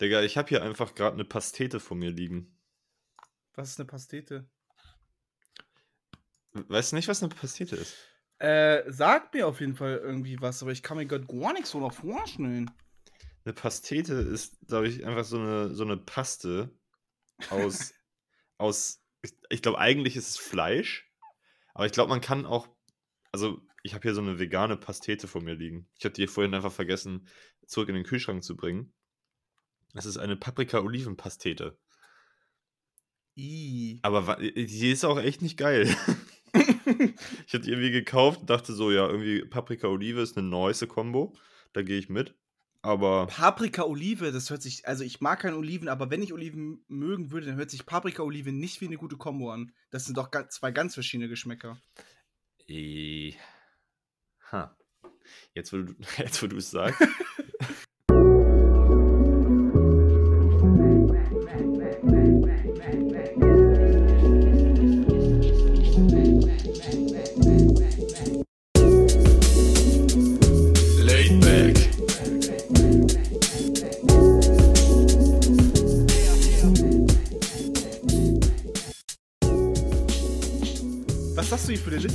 Digga, ich habe hier einfach gerade eine Pastete vor mir liegen. Was ist eine Pastete? Weißt du nicht, was eine Pastete ist? Äh, sagt mir auf jeden Fall irgendwie was, aber ich kann mir gerade gar nichts so noch vorstellen. Eine Pastete ist, glaube ich, einfach so eine, so eine Paste aus, aus ich, ich glaube, eigentlich ist es Fleisch, aber ich glaube, man kann auch, also ich habe hier so eine vegane Pastete vor mir liegen. Ich habe die vorhin einfach vergessen, zurück in den Kühlschrank zu bringen. Es ist eine Paprika-Oliven-Pastete. I. Aber wa- die ist auch echt nicht geil. ich hatte die irgendwie gekauft und dachte so, ja, irgendwie Paprika-Olive ist eine nice Kombo. Da gehe ich mit. Aber Paprika Olive, das hört sich, also ich mag keine Oliven, aber wenn ich Oliven mögen würde, dann hört sich Paprika Olive nicht wie eine gute Kombo an. Das sind doch zwei ganz verschiedene Geschmäcker. Eh. Ha. Jetzt, wo du jetzt, wo du es sagst.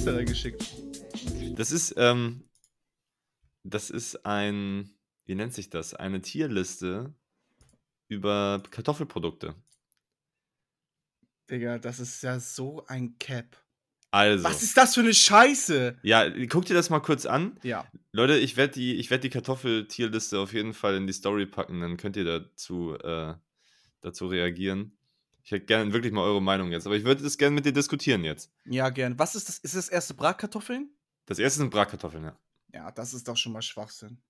eine Liste reingeschickt? Das ist, ähm, das ist ein, wie nennt sich das? Eine Tierliste über Kartoffelprodukte. Digga, das ist ja so ein Cap. Also, Was ist das für eine Scheiße? ja, guck dir das mal kurz an. Ja. Leute, ich werde die, ich werd die Kartoffeltierliste auf jeden Fall in die Story packen, dann könnt ihr dazu, äh, dazu reagieren. Ich hätte gerne wirklich mal eure Meinung jetzt, aber ich würde das gerne mit dir diskutieren jetzt. Ja, gern. Was ist das? Ist das erste Bratkartoffeln? Das erste sind Bratkartoffeln, ja. Ja, das ist doch schon mal Schwachsinn.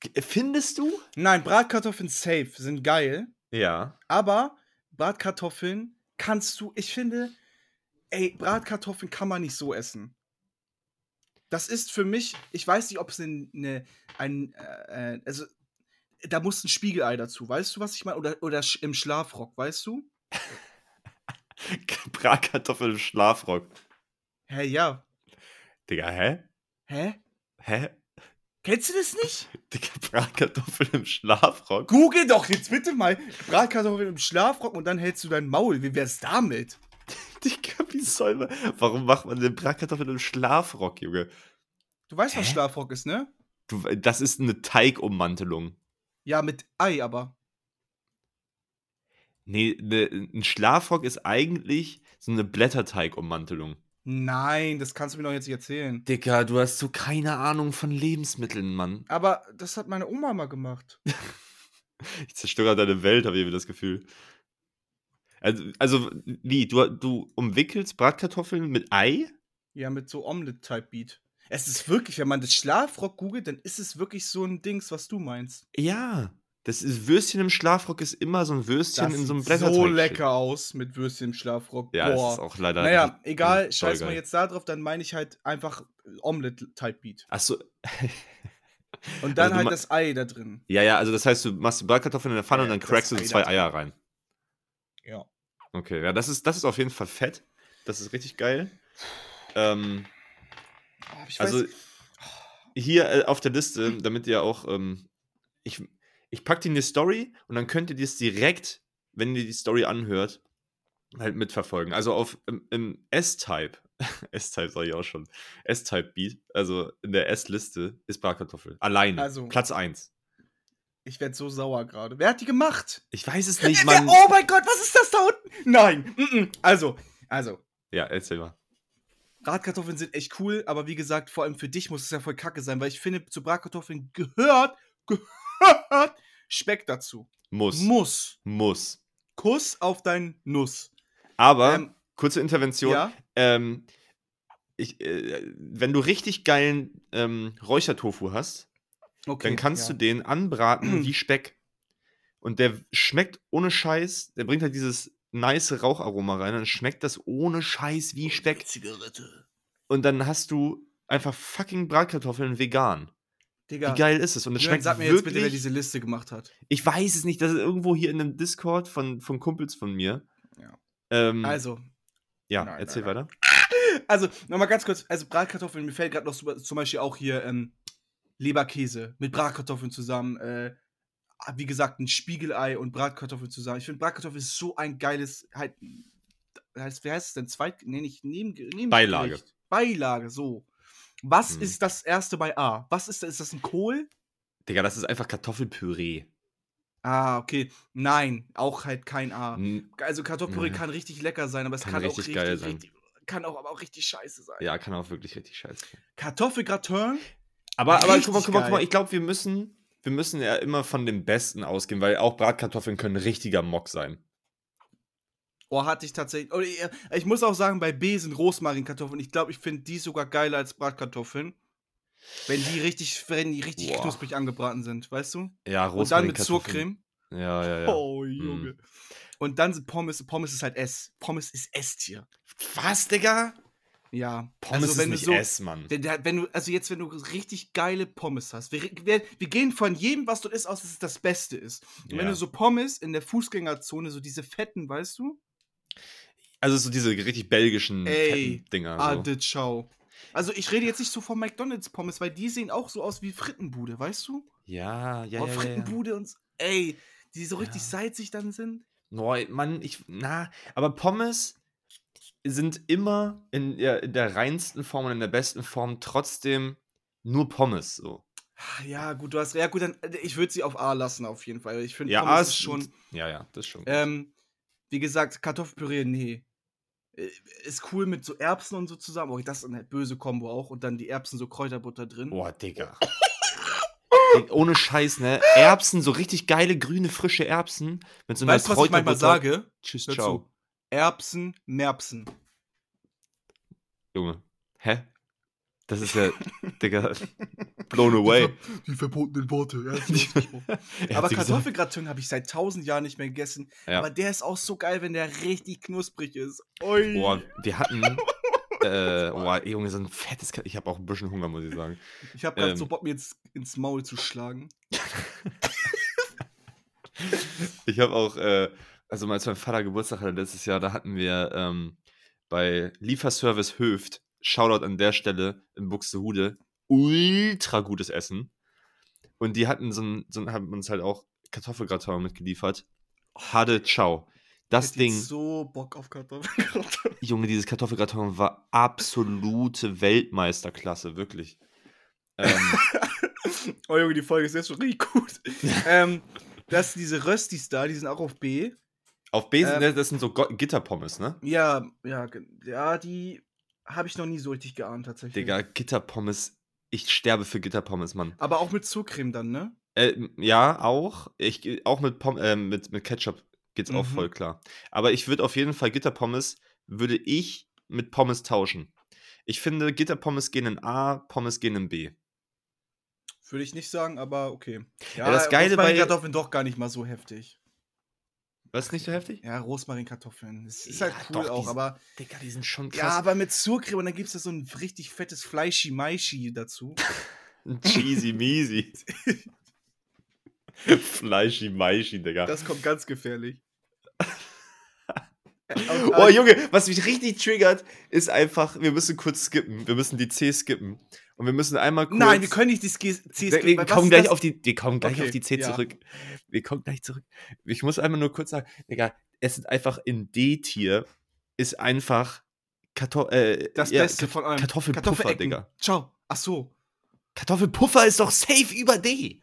G- Findest du? Nein, Bratkartoffeln safe sind geil, Ja. aber Bratkartoffeln kannst du, ich finde, ey, Bratkartoffeln kann man nicht so essen. Das ist für mich, ich weiß nicht, ob es eine, ein, äh, äh, also da muss ein Spiegelei dazu, weißt du, was ich meine? Oder, oder im Schlafrock, weißt du? Bratkartoffeln im Schlafrock. Hä, ja. Digga, hä? Hä? Hä? Kennst du das nicht? Digga, Bratkartoffeln im Schlafrock? Google doch jetzt bitte mal Bratkartoffeln im Schlafrock und dann hältst du dein Maul. Wie wär's damit? Digga, wie soll man. Warum macht man denn Bratkartoffeln im Schlafrock, Junge? Du weißt, was Hä? Schlafrock ist, ne? Du, das ist eine Teigummantelung. Ja, mit Ei aber. Nee, ne, ein Schlafrock ist eigentlich so eine Blätterteigummantelung. Nein, das kannst du mir doch jetzt nicht erzählen. Digga, du hast so keine Ahnung von Lebensmitteln, Mann. Aber das hat meine Oma mal gemacht. Ich zerstöre deine Welt, habe ich irgendwie das Gefühl. Also, also wie, du, du umwickelst Bratkartoffeln mit Ei? Ja, mit so Omelette-Type-Beat. Es ist wirklich, wenn man das Schlafrock googelt, dann ist es wirklich so ein Dings, was du meinst. Ja. Das ist Würstchen im Schlafrock ist immer so ein Würstchen Das in so einem sieht Blätterteig. so lecker aus mit Würstchen im Schlafrock. Ja, Boah. das ist auch leider. naja, egal, scheiß mal jetzt da drauf, dann meine ich halt einfach Omelette-Type-Beat. Achso. Und dann Also halt das Ei da drin. Ja, ja, also das heißt, du machst die Bratkartoffeln in der Pfanne Ja, und dann crackst du so Ei zwei Eier rein. Ja. Okay, ja, das ist, das ist auf jeden Fall fett. Das ist richtig geil. Ähm, ich also weiß, hier äh, auf der Liste, damit ihr auch, ähm, ich, ich pack die in die Story und dann könnt ihr das direkt, wenn ihr die Story anhört, halt mitverfolgen. Also auf im, im S-Type, S-Type sag ich auch schon, S-Type-Beat, also in der S-Liste ist Bratkartoffel. Alleine. Also- Platz 1. ich werde so sauer gerade. Wer hat die gemacht? Ich weiß es nicht, Mann. oh mein Gott, was ist das da unten? Nein. mm, mm. Also, also, Ja, erzähl mal. Bratkartoffeln sind echt cool, aber wie gesagt, vor allem für dich muss es ja voll kacke sein, weil ich finde, zu Bratkartoffeln gehört, gehört Speck dazu. Muss. Muss. Muss. Kuss auf dein Nuss. Aber, Ähm, kurze Intervention. Ja. Ähm, ich, äh, wenn du richtig geilen ähm, Räuchertofu hast, Okay. dann kannst ja. du den anbraten wie Speck. Und der schmeckt ohne Scheiß, der bringt halt dieses nice Raucharoma rein, dann schmeckt das ohne Scheiß wie Speck. Zigarette. Und dann hast du einfach fucking Bratkartoffeln vegan. Digga, Wie geil ist es? Und es Jürgen, schmeckt sag mir jetzt bitte, wer wirklich. diese Liste gemacht hat. ich weiß es nicht, das ist irgendwo hier in einem Discord von, von Kumpels von mir. Ja. Ähm, Also, ja, nein, erzähl nein, weiter. also nochmal ganz kurz, also Bratkartoffeln, mir fällt gerade noch zum Beispiel auch hier ähm, Leberkäse mit Bratkartoffeln zusammen, äh, wie gesagt, ein Spiegelei und Bratkartoffel zusammen. Ich finde, Bratkartoffel ist so ein geiles, halt, heißt, wie heißt es denn? Zweit, nee, nicht neben, neben Beilage. Beilage, so. Was Hm. ist das erste bei A? Was ist das? Ist das ein Kohl? Digga, das ist einfach Kartoffelpüree. Ah, okay. Nein, auch halt kein A. Also Kartoffelpüree Nee. kann richtig lecker sein, aber es Kann kann, auch richtig richtig, geil sein. richtig, kann auch aber auch richtig scheiße sein. Ja, kann auch wirklich richtig scheiße sein. Kartoffelgratin? Aber, aber Richtig guck mal, guck mal, guck mal, ich glaube, wir müssen, wir müssen ja immer von dem Besten ausgehen, weil auch Bratkartoffeln können richtiger Mock sein. Oh, hatte ich tatsächlich. Oder ich, ich muss auch sagen, bei B sind Rosmarinkartoffeln. Ich glaube, ich finde die sogar geiler als Bratkartoffeln. Wenn die richtig, wenn die richtig Boah. knusprig angebraten sind, weißt du? Ja, Und dann mit Rosmarinkartoffeln. Surcreme. Ja, ja, ja. Oh, Junge. Und dann sind Pommes. Pommes ist halt S. Pommes ist S-Tier. Was, Digga? Ja. Pommes also, wenn ist du nicht so, S, Mann. Wenn, wenn du, also jetzt, wenn du richtig geile Pommes hast, wir, wir, wir gehen von jedem, was du isst, aus, dass es das Beste ist. Und wenn Ja. du so Pommes in der Fußgängerzone, so diese fetten, weißt du? Also so diese richtig belgischen Ey, Dinger. Ah, So. Also ich rede jetzt nicht so von McDonalds Pommes, weil die sehen auch so aus wie Frittenbude, weißt du? Ja, ja, oh, ja, ja, ja. Frittenbude und ey, die so richtig Ja. salzig dann sind. Boah, Mann, ich, na, aber Pommes sind immer in der, in der reinsten Form und in der besten Form trotzdem nur Pommes, so. Ah, Ja, gut, du hast ja gut, dann äh, ich würde sie auf A lassen auf jeden Fall. Ich finde Ja, Pommes A ist schon Ja, ja, das ist schon. ähm, wie gesagt, Kartoffelpüree nee. Äh, Ist cool mit so Erbsen und so zusammen. Oh, das ist eine böse Kombo auch und dann die Erbsen so Kräuterbutter drin. Boah, Digga. Ey, Ohne Scheiß, ne? Erbsen, so richtig geile, grüne, frische Erbsen. Mit so einer weißt du, was ich manchmal sage? Tschüss, Dazu. ciao. Erbsen, Merpsen. Junge. Hä? Das ist ja, Digga, blown away. Die verbotenen Worte. Ja, Er Aber. Kartoffelgratin habe ich seit tausend Jahren nicht mehr gegessen. Ja. Aber der ist auch so geil, wenn der richtig knusprig ist. Ui. Boah, wir hatten. äh, boah, Junge, so ein fettes. Ka ich habe auch ein bisschen Hunger, muss ich sagen. ich habe gerade ähm, so Bock, mir jetzt ins Maul zu schlagen. Ich habe auch, äh, also als mein Vater Geburtstag hatte letztes Jahr, da hatten wir ähm, bei Lieferservice Höft, Shoutout an der Stelle in Buxtehude, ultra gutes Essen. Und die hatten so ein, so ein haben uns halt auch Kartoffelgratin mitgeliefert. Hade Ciao. Das Ich Ding, so Bock auf Kartoffelgratin. Junge, dieses Kartoffelgratin war absolute Weltmeisterklasse, wirklich. Ähm, oh Junge, die Folge ist jetzt schon richtig gut. ähm, das sind diese Röstis da, die sind auch auf B. auf Besen, Ähm, ne, das sind so Gitterpommes, ne? Ja, ja, ja, die habe ich noch nie so richtig geahnt tatsächlich. Digga, Gitterpommes. Ich sterbe für Gitterpommes, Mann. Aber auch mit Zuckercreme dann, ne? Äh, ja, auch. Ich, auch mit, Pom äh, mit, mit Ketchup geht's auch Mhm. voll klar. Aber ich würde auf jeden Fall Gitterpommes, würde ich mit Pommes tauschen. Ich finde, Gitterpommes gehen in A, Pommes gehen in B. Würde ich nicht sagen, aber okay. Ja, das Geile bei- Rosmarinkartoffeln doch gar nicht mal so heftig. Was ist nicht so heftig? Ja, Rosmarinkartoffeln. Das ist Ja, halt cool doch, auch, die- aber. Digga, die sind schon Ja, krass. aber mit Surcreme und dann gibt es da so ein richtig fettes Fleischi-Maischi dazu. Cheesy measy. Fleischi Maischi, Digga. Das kommt ganz gefährlich. Oh Junge, was mich richtig triggert, ist einfach, wir müssen kurz skippen. Wir müssen die C skippen. Und wir müssen einmal kurz. Nein, wir können nicht die C Wir, wir kommen gleich auf die, wir kommen gleich Okay, auf die C ja. zurück. Wir kommen gleich zurück. Ich muss einmal nur kurz sagen, Digga, es ist einfach in D-Tier ist einfach Karto äh, Das ja, Beste von allem. Kartoffelpuffer. Digga. Ciao. Ach so. Kartoffelpuffer ist doch safe über D.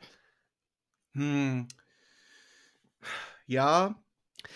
Hm. Ja,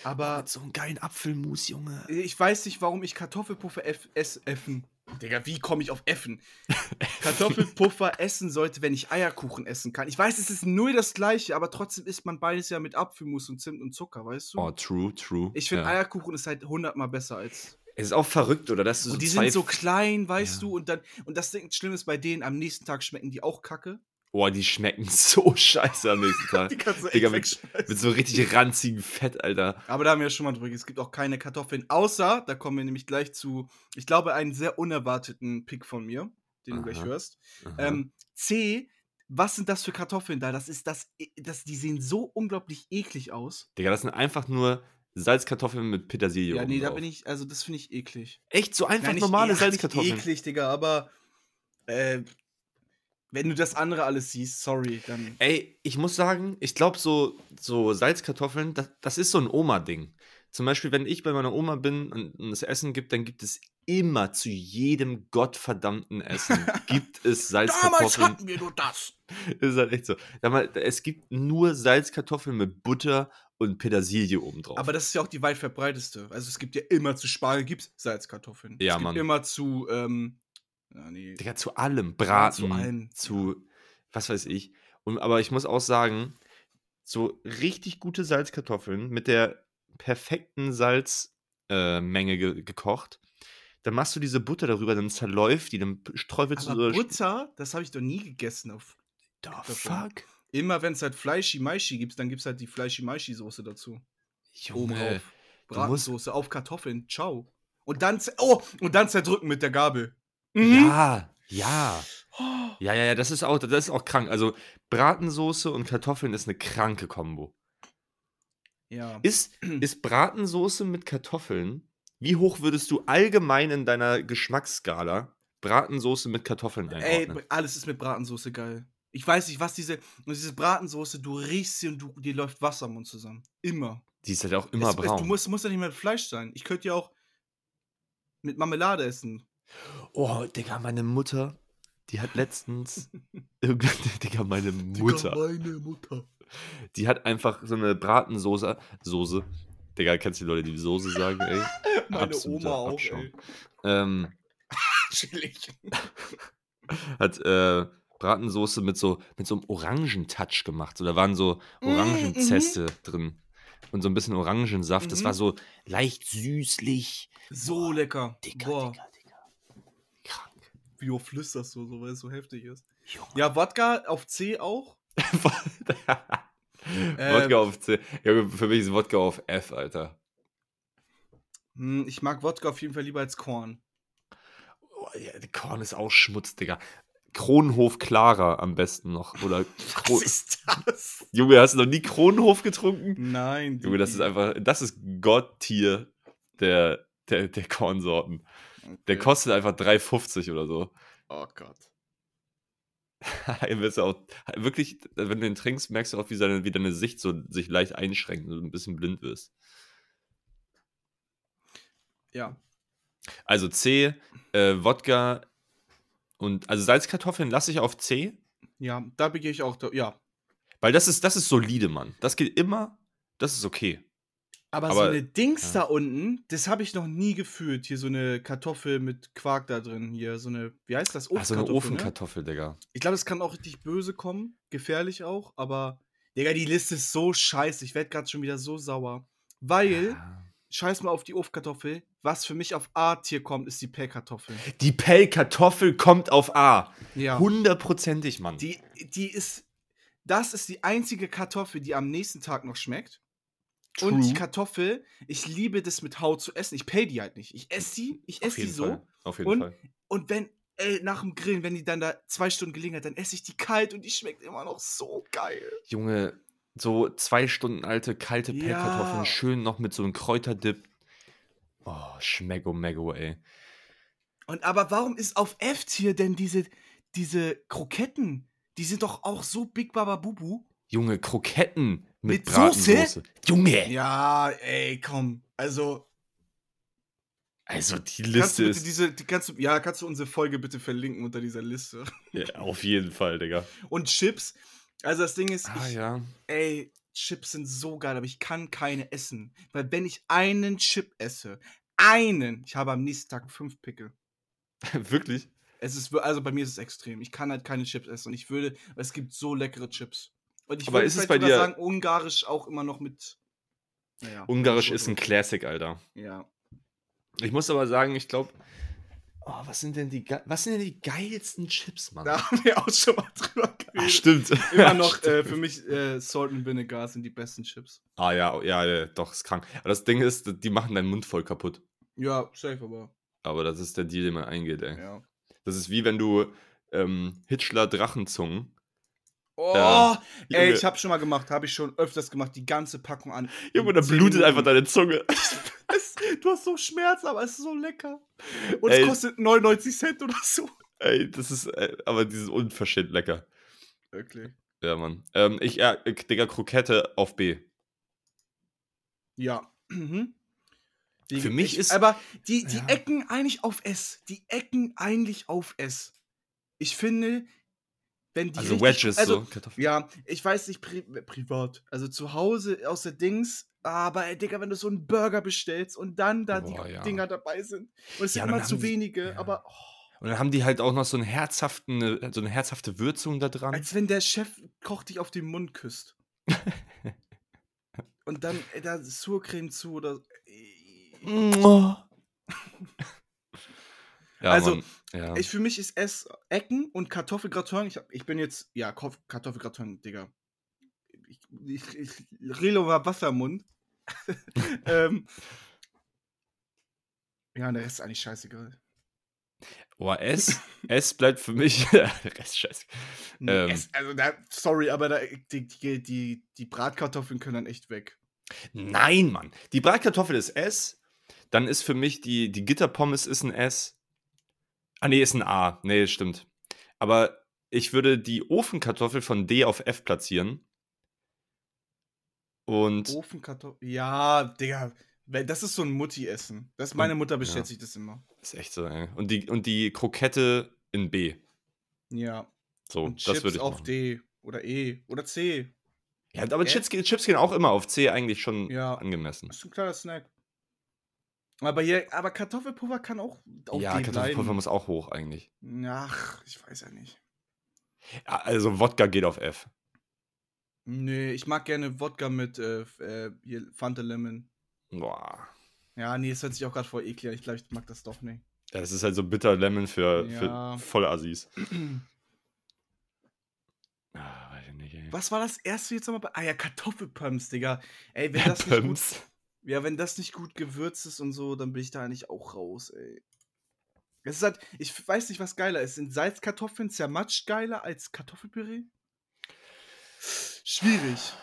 aber so einem geilen Apfelmus, Junge. ich weiß nicht, warum ich Kartoffelpuffer F S effen. Digga, wie komme ich auf Effen? Kartoffelpuffer essen sollte, wenn ich Eierkuchen essen kann. Ich weiß, es ist null das gleiche, aber trotzdem isst man beides ja mit Apfelmus und Zimt und Zucker, weißt du? Oh, true, true. ich finde ja. Eierkuchen ist halt hundertmal besser als. Es ist auch verrückt, oder? Dass du Und die so sind so klein, weißt Ja. du, und dann und das Ding schlimm ist bei denen am nächsten Tag schmecken die auch Kacke. Boah, die schmecken so scheiße am nächsten Tag. Die kannst du echt Digga, mit, mit so richtig ranzigem Fett, Alter. Aber da haben wir ja schon mal drüber. Es gibt auch keine Kartoffeln, außer, da kommen wir nämlich gleich zu, ich glaube, einen sehr unerwarteten Pick von mir, den du gleich Aha. hörst. Aha. Ähm, C, was sind das für Kartoffeln da? Das ist das, e- das, die sehen so unglaublich eklig aus. Digga, das sind einfach nur Salzkartoffeln mit Petersilie. Ja, nee, da drauf. bin ich, also das finde ich eklig. Echt so einfach Nein, normale e- ach, Salzkartoffeln. Eklig, Digga, aber äh, Wenn du das andere alles siehst, sorry, dann. Ey, ich muss sagen, ich glaube, so, so Salzkartoffeln, das, das ist so ein Oma-Ding. Zum Beispiel, wenn ich bei meiner Oma bin und und es Essen gibt, dann gibt es immer zu jedem gottverdammten Essen gibt es Salzkartoffeln. wir nur das. ist halt echt so. Es gibt nur Salzkartoffeln mit Butter und Petersilie obendrauf. Aber das ist ja auch die weit verbreiteste. Also es gibt ja immer zu Spargel gibt's Salzkartoffeln. Ja, es gibt Mann. immer zu, ähm, ja, nee. Digga, zu allem. Braten, zu allem, zu was weiß ich. Und, aber ich muss auch sagen, so richtig gute Salzkartoffeln mit der perfekten Salzmenge äh, ge gekocht. Dann machst du diese Butter darüber, dann zerläuft die, dann träufelst du Aber so. Butter, das habe ich doch nie gegessen. Auf The fuck? immer wenn es halt Fleischi-Maischi gibt, dann gibt es halt die Fleischi-Maischi-Soße dazu. Oben Junge. drauf. du musst- Bratensoße auf Kartoffeln. Ciao. Und dann, oh, und dann zerdrücken mit der Gabel. Mhm. Ja, ja. Oh. Ja, ja, ja, das ist auch, das ist auch krank. Also Bratensoße und Kartoffeln ist eine kranke Kombo. Ja. Ist, ist Bratensoße mit Kartoffeln, wie hoch würdest du allgemein in deiner Geschmacksskala Bratensoße mit Kartoffeln Ey, einordnen? br- alles ist mit Bratensoße geil. Ich weiß nicht, was diese, diese Bratensoße, du riechst sie und du, dir läuft Wasser im Mund zusammen. Immer. Die ist halt auch immer es, braun. Es, du musst, muss ja nicht mehr mit Fleisch sein. Ich könnte ja auch mit Marmelade essen. Oh, Digga, meine Mutter, die hat letztens. Digga, meine Mutter. meine Mutter. Die hat einfach so eine Bratensoße. Soße. Digga, kennst du die Leute, die Soße sagen, ey? Meine Absoluter Oma auch, Abschaum. ey. Ähm, hat äh, Bratensoße mit so, mit so einem Orangentouch gemacht. So, da waren so Orangenzeste drin. Und so ein bisschen Orangensaft. Das Mhm. war so leicht süßlich. So lecker. Dicker, Boah, dicker, du flüsterst du so, weil es so heftig ist. Junge. Ja, Wodka auf C auch. Wodka auf C. Ja, für mich ist Wodka auf F, Alter. Hm, ich mag Wodka auf jeden Fall lieber als Korn. Oh, ja, Korn ist auch Schmutz, Digga. Kronhof Clara am besten noch. Oder Kro ist das? Junge, hast du noch nie Kronhof getrunken? Nein. Junge, das ist einfach, das ist Gotttier der, der, der Kornsorten. Der kostet einfach 3,50 oder so. Oh Gott. Wirst auch wirklich, wenn du den trinkst, merkst du auch, wie, seine, wie deine Sicht so sich leicht einschränkt und du ein bisschen blind wirst. Ja. Also C, äh, Wodka und also Salzkartoffeln lasse ich auf C, Ja, da begehe ich auch. Ja. weil das ist, das ist solide, Mann. Das geht immer, das ist okay. Aber, so Aber- eine Dings ja. da unten, das habe ich noch nie gefühlt. Hier so eine Kartoffel mit Quark da drin. Hier so eine, wie heißt das? Ach, so eine Obstkartoffel, ne? Ofenkartoffel, Digga. Ich glaube, das kann auch richtig böse kommen. Gefährlich auch. Aber, Digga, die Liste ist so scheiße. Ich werde gerade schon wieder so sauer. Weil, Ja. scheiß mal auf die Ofenkartoffel. Was für mich auf A-Tier kommt, ist die Pellkartoffel. Die Pellkartoffel kommt auf A. Ja. Hundertprozentig, Mann. Die, die ist. Das ist die einzige Kartoffel, die am nächsten Tag noch schmeckt. Und die True. Kartoffel, ich liebe das mit Haut zu essen. Ich pay die halt nicht. Ich esse sie, ich esse die jeden so. Fall. Auf jeden Und- Fall. Und wenn, ey, nach dem Grillen, wenn die dann da zwei Stunden gelingen hat, dann esse ich die kalt und die schmeckt immer noch so geil. Junge, so zwei Stunden alte, kalte Ja. Pellkartoffeln, schön noch mit so einem Kräuterdip. Oh, schmecko meggo, ey. Und aber warum ist auf F-Tier denn diese, diese Kroketten? Die sind doch auch so Big Baba Bubu. Junge, Kroketten mit, Mit Bratensoße. Junge! Ja, ey, komm. Also, Also die kannst Liste bitte ist. diese, die kannst du, ja, kannst du unsere Folge bitte verlinken unter dieser Liste. Ja, auf jeden Fall, Digga. Und Chips. Also das Ding ist, Ah ich, ja. ey, Chips sind so geil, aber ich kann keine essen. Weil wenn ich einen Chip esse, einen, ich habe am nächsten Tag fünf Pickel. Wirklich? Es ist, also bei mir ist es extrem. Ich kann halt keine Chips essen. Und ich würde, es gibt so leckere Chips. Und ich Aber würde ist es vielleicht bei dir- sagen, ungarisch auch immer noch mit. Naja, Ungarisch ist ein. Classic, Alter. Ja. Ich muss aber sagen, ich glaube. Oh, was sind denn die was sind denn die geilsten Chips, Mann? Da haben wir auch schon mal drüber ah, geredet. stimmt. Immer noch, äh, für mich, äh, Salt and Vinegar sind die besten Chips. Ah ja, ja, ja, doch, ist krank. Aber das Ding ist, die machen deinen Mund voll kaputt. Ja, safe, aber. Aber das ist der Deal, den man eingeht, ey. Ja. Das ist wie wenn du ähm, Hitchler Drachenzungen. Oh, Ja. ey, Junge. ich habe schon mal gemacht, habe ich schon öfters gemacht, die ganze Packung an. Junge, da blutet einfach deine Zunge. Es, du hast so Schmerzen, aber es ist so lecker. Und Ey. es kostet 99 Cent oder so. Ey, das ist, äh, aber dieses unverschämt lecker. Wirklich. Ja, Mann. Ähm, ich, ja, äh, Digga, Krokette auf B. Ja. Mhm. Die, Für mich ich, ist- Aber die, die Ja. Ecken eigentlich auf S. Die Ecken eigentlich auf S. Ich finde, wenn die. Also Wedges, also, so. Kartoffeln. Ja, ich weiß nicht, pri privat. Also zu Hause aus der Dings. Aber, ey, Digga, wenn du so einen Burger bestellst und dann da Boah, die ja. Dinger dabei sind. Und es Ja, sind immer zu die- wenige, ja. aber. Oh, Und dann haben die halt auch noch so, einen herzhaften, äh, so eine herzhafte Würzung da dran. als wenn der Chef Koch dich auf den Mund küsst. und dann ey, da Surcreme zu oder. Ja, Also. Ja. Ich, für mich ist es Ecken und Kartoffelgratin. Ich, ich bin jetzt, ja, Kartoffelgratin, Digga. Ich, ich, ich Relo war Wasser im Mund. ähm, ja, und der Rest ist eigentlich scheißegal. Boah, S, S bleibt für mich. Rest scheiße. Nee, Ähm. also, da, sorry, aber da, die, die, die, die Bratkartoffeln können dann echt weg. Nein, Mann. Die Bratkartoffel ist S. Dann ist für mich die, die Gitterpommes ist ein S. Ah, nee, ist ein A. Nee, stimmt. Aber ich würde die Ofenkartoffel von D auf F platzieren. Und Ofenkartoffeln. Ja, Digga. Das ist so ein Mutti-Essen. Das meine Mutter bestellt ja. sich das immer. ist echt so, ey. Und die, und die Krokette in B. Ja. So, und das Chips würde ich auf machen. D oder E oder C. Ja, aber? Chips, Chips gehen auch immer auf C eigentlich schon Ja. angemessen. Das ist ein kleiner Snack. Aber, hier, aber Kartoffelpulver kann auch auf ja, D Kartoffelpulver bleiben. muss auch hoch eigentlich. Ach, ich weiß ja nicht. Ja, also Wodka geht auf F. Nee, ich mag gerne Wodka mit äh, äh, hier, Fanta Lemon. Boah. Ja, nee, es hört sich auch gerade voll eklig an. Ich glaube, ich mag das doch nicht. Ja, das ist halt so bitter Lemon für, Ja. für Vollassis. Ah, weiß ich nicht, ey. Was war das erste jetzt nochmal? bei- Ah ja, Kartoffelpumps, Digga. Ey, wenn das, nicht gut, Pumps. Ja, wenn das nicht gut gewürzt ist und so, dann bin ich da eigentlich auch raus, ey. Es ist halt, ich weiß nicht, was geiler ist. Sind Salzkartoffeln zermatscht geiler als Kartoffelpüree? Schwierig.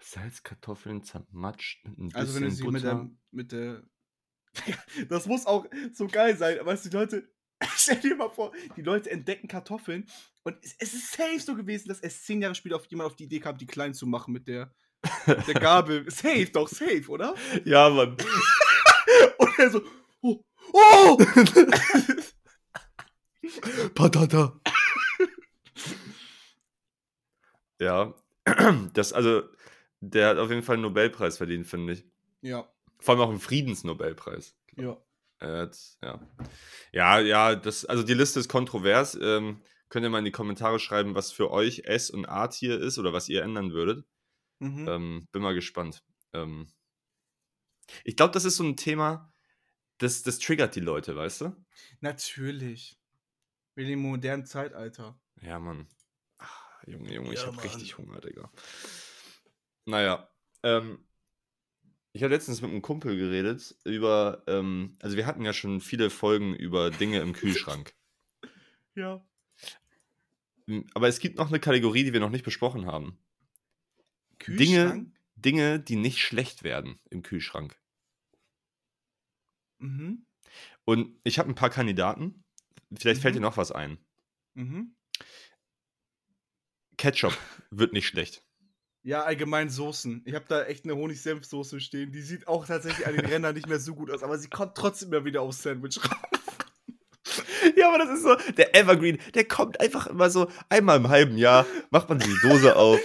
Salzkartoffeln zermatscht Also wenn du sie mit der, mit der. Das muss auch so geil sein, weißt du, die Leute. Stell dir mal vor, die Leute entdecken Kartoffeln und es, es ist safe so gewesen, dass es zehn Jahre später auf jemand auf die Idee kam, die klein zu machen mit der, der Gabel. safe, doch, safe, oder? ja, Mann. Und er so, oh, oh! Patata. ja. Das, also, der hat auf jeden Fall einen Nobelpreis verdient, finde ich. ja, Vor allem auch einen Friedensnobelpreis. ja. Jetzt, ja. Ja, ja, das, also die Liste ist kontrovers. Ähm, könnt ihr mal in die Kommentare schreiben, was für euch S- und A-Tier ist oder was ihr ändern würdet. Mhm. Ähm, bin mal gespannt. Ähm, ich glaube, das ist so ein Thema, das, das triggert die Leute, weißt du? Natürlich. Wir leben im modernen Zeitalter. Ja, Mann. Ach, Junge, Junge, ich Ja, habe Mann. richtig Hunger, Digga. Naja, ähm, ich habe letztens mit einem Kumpel geredet über, ähm, also wir hatten ja schon viele Folgen über Dinge im Kühlschrank. Ja. M, Aber es gibt noch eine Kategorie, die wir noch nicht besprochen haben. Kühlschrank? Dinge, die nicht schlecht werden im Kühlschrank. Mhm. Und ich habe ein paar Kandidaten. Vielleicht fällt Mhm. dir noch was ein. Mhm. Ketchup wird nicht schlecht. Ja, allgemein Soßen. Ich habe da echt eine Honig-Senf-Soße stehen. Die sieht auch tatsächlich an den Rändern nicht mehr so gut aus, aber sie kommt trotzdem immer wieder aufs Sandwich raus. Ja, aber das ist so, der Evergreen, der kommt einfach immer so einmal im halben Jahr, macht man die Dose auf.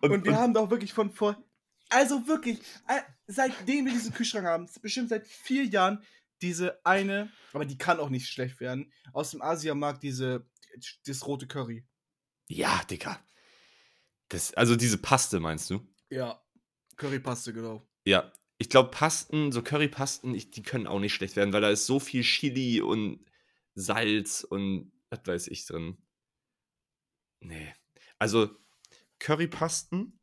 Und, wir haben doch wirklich von vor. Also wirklich, äh, seitdem wir diesen Kühlschrank haben, bestimmt seit vier Jahren, diese eine, aber die kann auch nicht schlecht werden, aus dem Asiamarkt, diese, das rote Curry. Ja, Digga. Das, also diese Paste meinst du? Ja. Currypaste, genau. Ja. Ich glaube, Pasten, so Currypasten, ich, die können auch nicht schlecht werden, weil da ist so viel Chili und Salz und was weiß ich drin. Nee. Also Currypasten,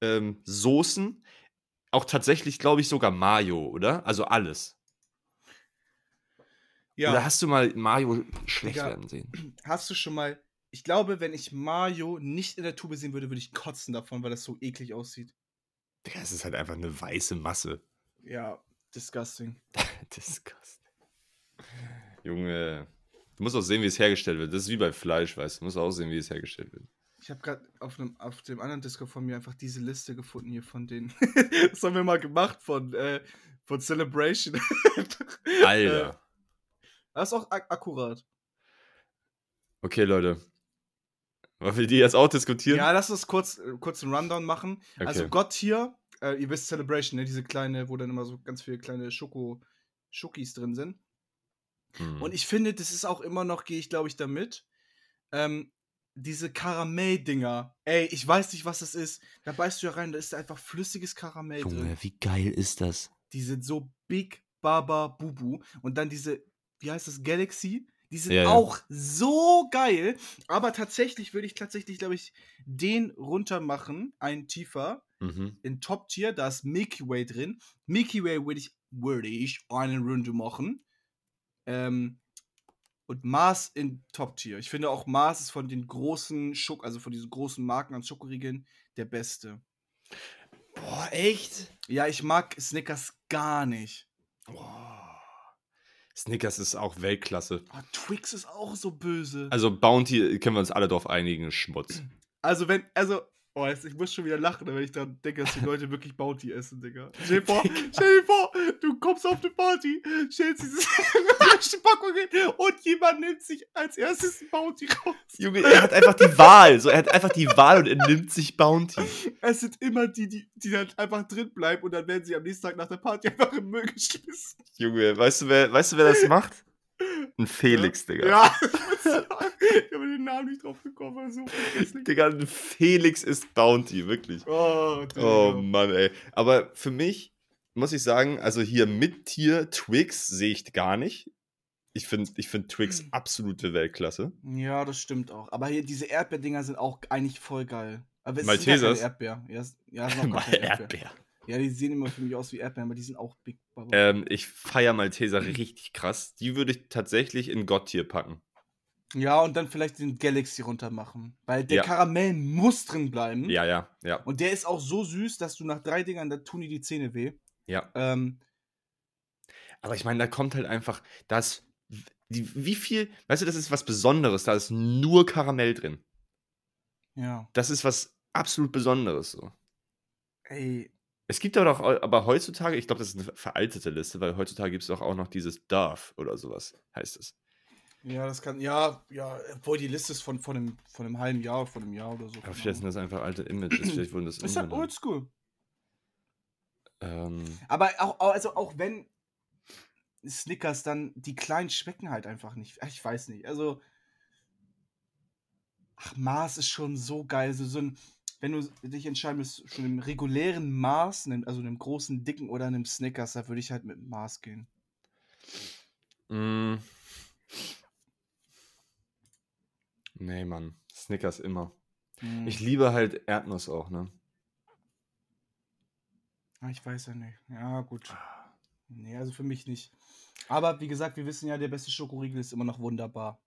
ähm, Soßen, auch tatsächlich, glaube ich, sogar Mayo, oder? Also alles. Ja. Oder hast du mal Mayo schlecht Digga. werden sehen? Hast du schon mal. Ich glaube, wenn ich Mayo nicht in der Tube sehen würde, würde ich kotzen davon, weil das so eklig aussieht. Digga, es ist halt einfach eine weiße Masse. Ja, disgusting. Disgusting. Junge. Du musst auch sehen, wie es hergestellt wird. Das ist wie bei Fleisch, weißt du. Du musst auch sehen, wie es hergestellt wird. Ich habe gerade auf, einem- auf dem anderen Discord von mir einfach diese Liste gefunden hier von denen. das haben wir mal gemacht von, äh, von Celebration. Alter. Äh, das ist auch ak akkurat. Okay, Leute. Wollen wir die jetzt auch diskutieren? Ja, lass uns kurz, äh, kurz einen Rundown machen. Okay. Also Gott hier, äh, ihr wisst Celebration, ne? diese kleine, wo dann immer so ganz viele kleine Schoko, Schokis drin sind. Hm. Und ich finde, das ist auch immer noch, gehe ich glaube ich damit, ähm, diese Karamell-Dinger. Ey, ich weiß nicht, was das ist. Da beißt du ja rein, da ist einfach flüssiges Karamell drin. Junge, wie geil ist das? Die sind so Big Baba Bubu. Und dann diese, wie heißt das, Galaxy? Die sind Ja, ja. auch so geil. Aber tatsächlich würde ich tatsächlich, glaube ich, den runter machen, einen tiefer, Mhm. in Top Tier. Da ist Milky Way drin. Milky Way würde ich, würde ich eine Runde machen. Ähm, und Mars in Top Tier. Ich finde auch Mars ist von den großen Schok, also von diesen großen Marken an Schokoriegeln der beste. Boah, echt? Ja, ich mag Snickers gar nicht. Boah. Snickers ist auch Weltklasse. Oh, Twix ist auch so böse. Also Bounty können wir uns alle drauf einigen, Schmutz. Also, wenn, also, oh, jetzt, ich muss schon wieder lachen, wenn ich daran denke, dass die Leute wirklich Bounty essen, Digga. Stell dir vor, stell dir vor, du kommst auf eine Party, stellst dieses die Packung hin und jemand nimmt sich als erstes Bounty raus. Junge, er hat einfach die Wahl. So, er hat einfach die Wahl und er nimmt sich Bounty. Es sind immer die, die, die dann einfach drin bleiben und dann werden sie am nächsten Tag nach der Party einfach im Müll geschmissen. Junge, weißt du, wer, weißt du, wer das macht? Ein Felix, Digga. Ja, ich habe den Namen nicht drauf gekommen, aber so. Digga, ein Felix ist Bounty, wirklich. Oh, Digga. Oh Mann, ey. Aber für mich muss ich sagen, also hier mit Tier Twix sehe ich gar nicht. Ich finde ich find Twix absolute Weltklasse. Ja, das stimmt auch. Aber hier diese Erdbeerdinger sind auch eigentlich voll geil. Aber es Maltesers? sind ja Erdbeer. Ja, es- ja, keine Erdbeer. Erdbeer. Ja, die sehen immer für mich aus wie Erdbeeren, aber die sind auch Big Baba. Ähm, ich feiere Malteser richtig krass. Die würde ich tatsächlich in Gott-Tier packen. Ja, und dann vielleicht den Galaxy runter machen. Weil der Ja. Karamell muss drin bleiben. Ja, ja, ja. Und der ist auch so süß, dass du nach drei Dingern, da tun dir die Zähne weh. ja. Ähm, Aber ich meine, da kommt halt einfach das. Die, wie viel, weißt du, das ist was Besonderes. Da ist nur Karamell drin. ja. Das ist was absolut Besonderes so. Ey, Es gibt doch auch, aber heutzutage, ich glaube, das ist eine veraltete Liste, weil heutzutage gibt es doch auch noch dieses Darf oder sowas, heißt es. ja, das kann, ja, ja, obwohl die Liste ist von, von, einem, von einem halben Jahr, von einem Jahr oder so. Aber keine vielleicht sind das einfach alte Images, vielleicht wurden das Ist halt oldschool. Ähm, Aber auch, also auch wenn Snickers dann, die kleinen schmecken halt einfach nicht. Ich weiß nicht. Also. Ach, Mars ist schon so geil. So, so ein, wenn du dich entscheiden müsst, von einem regulären Mars, einem, also einem großen, dicken oder einem Snickers, da würde ich halt mit Mars gehen. mh. Nee, Mann. Snickers immer. Hm. Ich liebe halt Erdnuss auch, ne? Ah, ich weiß ja nicht. Ja, gut. Nee, also für mich nicht. Aber wie gesagt, wir wissen ja, der beste Schokoriegel ist immer noch wunderbar.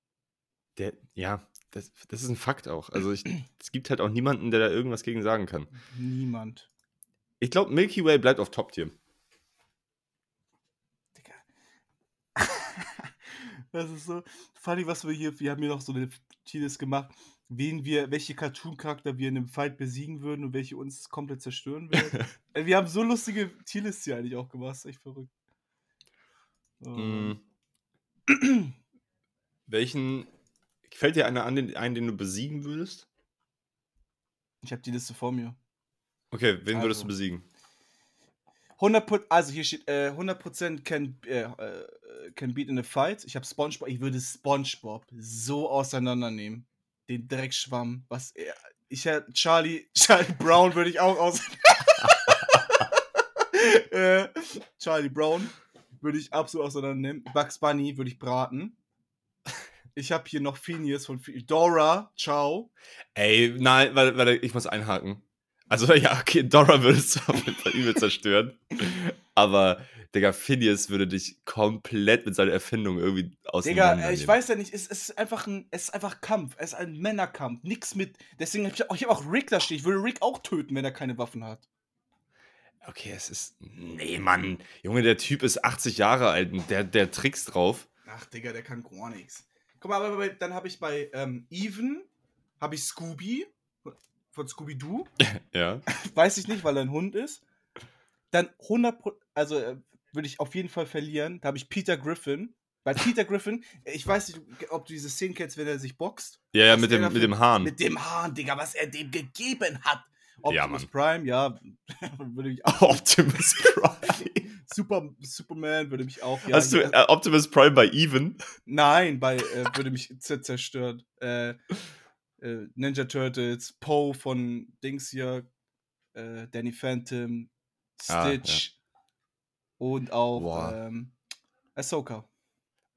Der, ja, das, das ist ein Fakt auch. Also ich, es gibt halt auch niemanden, der da irgendwas gegen sagen kann. Niemand. Ich glaube, Milky Way bleibt auf Top-Tier. Digga. das ist so funny, was wir hier, wir haben hier noch so eine Tierlist gemacht, wen wir, welche Cartoon-Charakter wir in einem Fight besiegen würden und welche uns komplett zerstören würden. Ey, wir haben so lustige Tierlists hier eigentlich auch gemacht, ist echt verrückt. Ähm, Mm. Welchen. Fällt dir einer an, den, einen, den du besiegen würdest? Ich habe die Liste vor mir. Okay, wen würdest Also. du besiegen? 100%, also hier steht äh, 100% can, äh, äh, can beat in a fight. Ich habe SpongeBob, ich würde SpongeBob so auseinandernehmen. Den Dreckschwamm, was er, ich hätte Charlie, Charlie Brown würde ich auch aus. äh, Charlie Brown würde ich absolut auseinandernehmen. Bugs Bunny würde ich braten. Ich habe hier noch Phineas von Phi- Dora, ciao. Ey, nein, warte, warte, ich muss einhaken. Also, ja, okay, Dora würdest du auf jeden Fall übel zerstören. Aber, Digga, Phineas würde dich komplett mit seiner Erfindung irgendwie Digga, auseinander. äh, ich weiß ja nicht, es, es ist einfach ein, es ist einfach Kampf, es ist ein Männerkampf, nix mit. Deswegen hab ich, auch- ich habe auch Rick da stehen. Ich würde Rick auch töten, wenn er keine Waffen hat. Okay, es ist. Nee, Mann. Junge, der Typ ist 80 Jahre alt und der, der Tricks drauf. Ach, Digga, der kann gar nichts. Guck mal, aber dann habe ich bei ähm, Even, habe ich Scooby von Scooby-Doo. Ja. Weiß ich nicht, weil er ein Hund ist. Dann 100, Pro- also äh, würde ich auf jeden Fall verlieren. Da habe ich Peter Griffin. Bei Peter Griffin, ich weiß nicht, ob du diese Szene kennst, wenn er sich boxt. Ja, ja, mit dem, mit dem Hahn. Mit dem Hahn, Digga, was er dem gegeben hat. Optimus Mann. Prime, ja, würde mich auch. Optimus Prime. Super, Superman würde mich auch. Ja, Hast du ja, äh, Optimus Prime bei Even? Nein, bei äh, würde mich zerstören. Äh, äh, Ninja Turtles, Poe von Dings hier, äh, Danny Phantom, Ah, ja. Stitch und auch Boah. ähm, Ahsoka.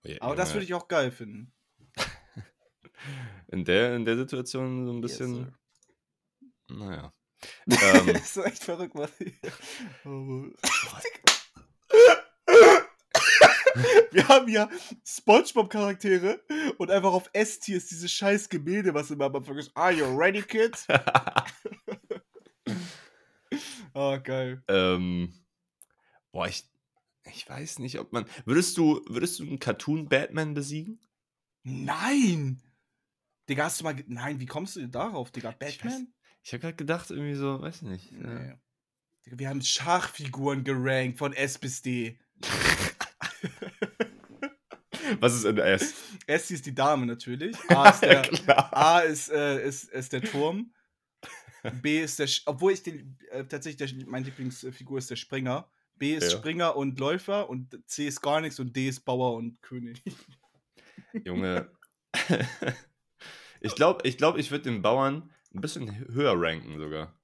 Ja, Aber das würde ich auch geil finden. in der, in der Situation so ein Yes, bisschen. sir. naja. ähm, das ist echt verrückt, was Oh, Wir haben ja Spongebob-Charaktere und einfach auf S-Tier ist dieses scheiß Gemälde, was immer am Anfang ist. Are you ready, kids? Ah, geil. ähm, boah, ich, ich weiß nicht, ob man. Würdest du, würdest du einen Cartoon-Batman besiegen? Nein! Digga, hast du mal. Nein, wie kommst du denn darauf, Digga? Ich Batman? Ich habe gerade gedacht, irgendwie so, weiß nicht. Nee. Digga, wir haben Schachfiguren gerankt von S bis D. Was ist in S? S ist die Dame natürlich. A ist der. A ist, äh, ist, ist der Turm. B ist der. Sch Obwohl ich den. Äh, tatsächlich, der, meine Lieblingsfigur ist der Springer. B ist Ja. Springer und Läufer und C ist gar nichts und D ist Bauer und König. Junge. ich glaube, ich, glaub, ich würde den Bauern ein bisschen höher ranken sogar.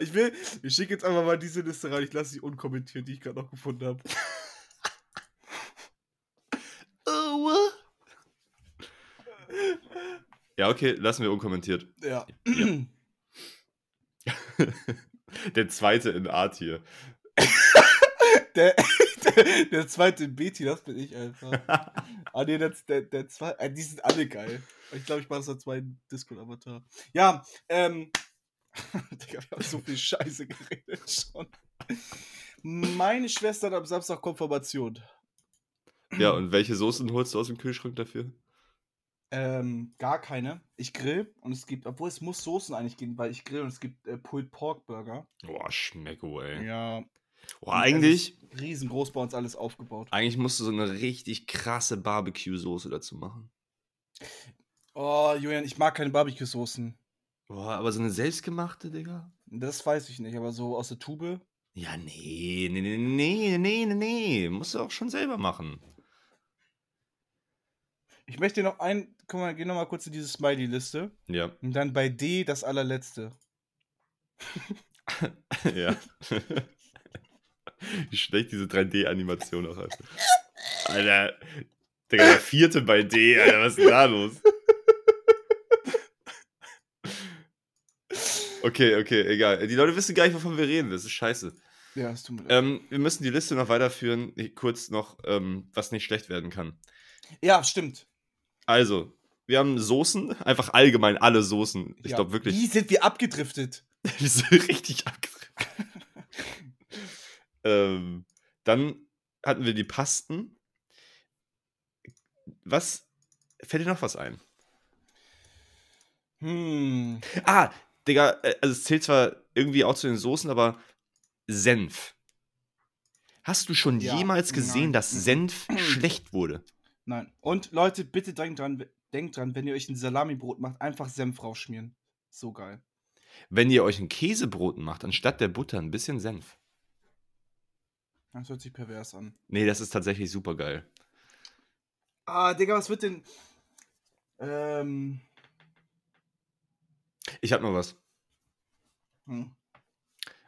Ich will. Ich schicke jetzt einfach mal diese Liste rein. Ich lasse sie unkommentiert, die ich gerade noch gefunden habe. Ja, okay, lassen wir unkommentiert. Ja. Der zweite in Art hier. Der, der, der zweite Beti, das bin ich einfach. Ah, nee, das, der, der zwei, äh, die sind alle geil. Ich glaube, ich mache das als zweiten Discord-Avatar. Ja, ähm. Digga, wir haben so viel Scheiße geredet schon. Meine Schwester hat am Samstag Konfirmation. Ja, und welche Soßen holst du aus dem Kühlschrank dafür? Ähm, gar keine. Ich grill und es gibt, obwohl es muss Soßen eigentlich geben, weil ich grill und es gibt äh, Pulled Pork Burger. Boah, Schmecko, ey. Ja. Boah, eigentlich, Riesengroß bei uns alles aufgebaut. eigentlich musst du so eine richtig krasse Barbecue-Soße dazu machen. Oh, Julian, ich mag keine Barbecue-Soßen. Boah, aber so eine selbstgemachte, Digga? Das weiß ich nicht, aber so aus der Tube. Ja, nee, nee, nee, nee, nee, nee, nee. Musst du auch schon selber machen. Ich möchte noch ein, guck mal, geh noch mal kurz in diese Smiley-Liste. Ja, Und dann bei D das allerletzte. ja. Wie schlecht diese 3D-Animation auch ist. Alter, Digga, der vierte bei D, Alter, was ist denn da los? Okay, okay, egal. Die Leute wissen gar nicht, wovon wir reden. Das ist scheiße. Ja, das tut mir leid. Ähm, wir müssen die Liste noch weiterführen. Kurz noch, ähm, was nicht schlecht werden kann. Ja, stimmt. Also, wir haben Soßen, einfach allgemein alle Soßen. Ich ja. glaube wirklich, Wie sind wir abgedriftet? wir sind richtig abgedreht. ähm, dann hatten wir die Pasten. Was fällt dir noch was ein? Hm. Ah, Digga, äh, also es zählt zwar irgendwie auch zu den Soßen, aber Senf. Hast du schon Ja, jemals gesehen, nein. dass Senf schlecht wurde? Nein. Und Leute, bitte denkt dran, denkt dran, wenn ihr euch ein Salamibrot macht, einfach Senf rausschmieren. So geil. Wenn ihr euch ein Käsebrot macht, anstatt der Butter ein bisschen Senf. Das hört sich pervers an. Nee, das ist tatsächlich super geil. Ah, Digga, was wird denn. Ähm. Ich hab noch was. Hm.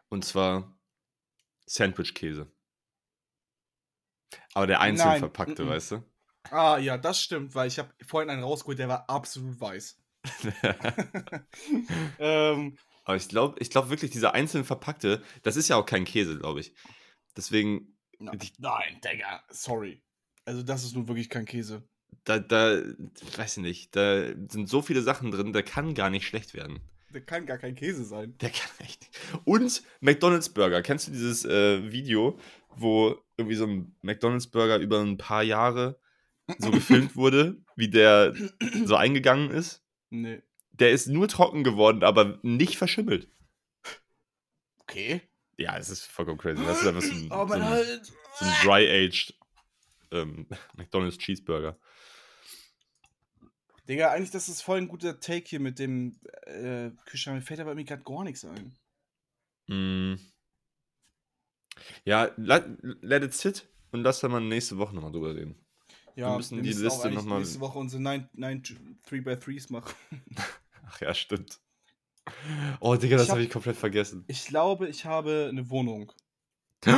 Und zwar Sandwich-Käse. Aber der einzeln Nein, verpackte, weißt du? Ah, ja, das stimmt, weil ich habe vorhin einen rausgeholt, der war absolut weiß. ähm, Aber ich glaube ich glaub wirklich, dieser einzeln verpackte, das ist ja auch kein Käse, glaube ich. Deswegen, na, Ich- nein, Digga, sorry. Also, das ist nun wirklich kein Käse. da, da, weiß ich nicht, da sind so viele Sachen drin, der kann gar nicht schlecht werden. Der kann gar kein Käse sein. Der kann echt nicht. Und McDonald's Burger. Kennst du dieses äh, Video, wo irgendwie so ein McDonald's Burger über ein paar Jahre so gefilmt wurde, wie der so eingegangen ist? Nee. Der ist nur trocken geworden, aber nicht verschimmelt. Okay. Ja, es ist vollkommen crazy. Das ist einfach so ein, Oh, so ein, Hals. so ein dry-aged ähm, McDonald's Cheeseburger. Digga, eigentlich, das ist voll ein guter Take hier mit dem äh, Kühlschrank. Mir fällt aber mir gerade gar nichts ein. Mm. Ja, let, let it sit und lass dann mal nächste Woche nochmal drüber reden. Ja, müssen die müssen Liste auch eigentlich noch noch mal- nächste Woche unsere 9 3x3s machen. Ach ja, stimmt. Oh, Digga, das Ich hab- habe ich komplett vergessen. Ich glaube, ich habe eine Wohnung.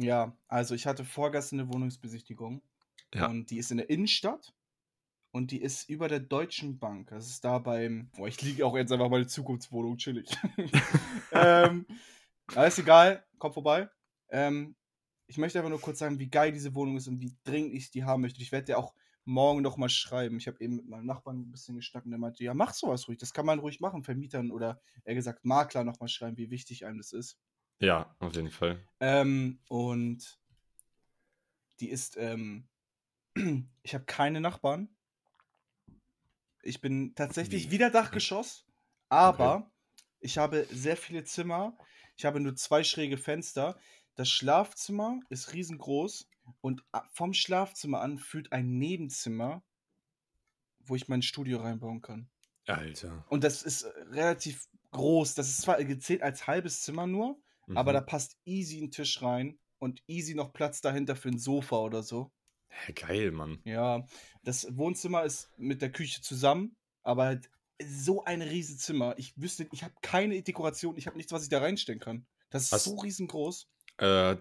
Ja, also ich hatte vorgestern eine Wohnungsbesichtigung. Ja. Und die ist in der Innenstadt. Und die ist über der Deutschen Bank. Das ist da beim. Boah, ich liege auch jetzt einfach meine Zukunftswohnung, chillig. ähm, ist egal, komm vorbei. Ähm, ich möchte einfach nur kurz sagen, wie geil diese Wohnung ist und wie dringend ich die haben möchte. Ich werde dir auch morgen noch mal schreiben. Ich habe eben mit meinem Nachbarn ein bisschen geschnackt und der meinte, ja, mach sowas ruhig. Das kann man ruhig machen, Vermietern oder eher gesagt Makler noch mal schreiben, wie wichtig einem das ist. Ja, auf jeden Fall. Ähm, und die ist, ähm, ich habe keine Nachbarn. Ich bin tatsächlich Wie? wieder Dachgeschoss, aber ich habe sehr viele Zimmer. Ich habe nur zwei schräge Fenster. Das Schlafzimmer ist riesengroß und a- vom Schlafzimmer an führt ein Nebenzimmer, wo ich mein Studio reinbauen kann. Alter. Und das ist äh, relativ groß. Das ist zwar gezählt als halbes Zimmer nur, aber Mhm. da passt easy ein Tisch rein und easy noch Platz dahinter für ein Sofa oder so. Hä, geil, Mann. Ja, das Wohnzimmer ist mit der Küche zusammen, aber halt so ein Riesenzimmer. Ich wüsste, ich habe keine Dekoration, ich habe nichts, was ich da reinstellen kann. Das ist Hast- so riesengroß. Äh,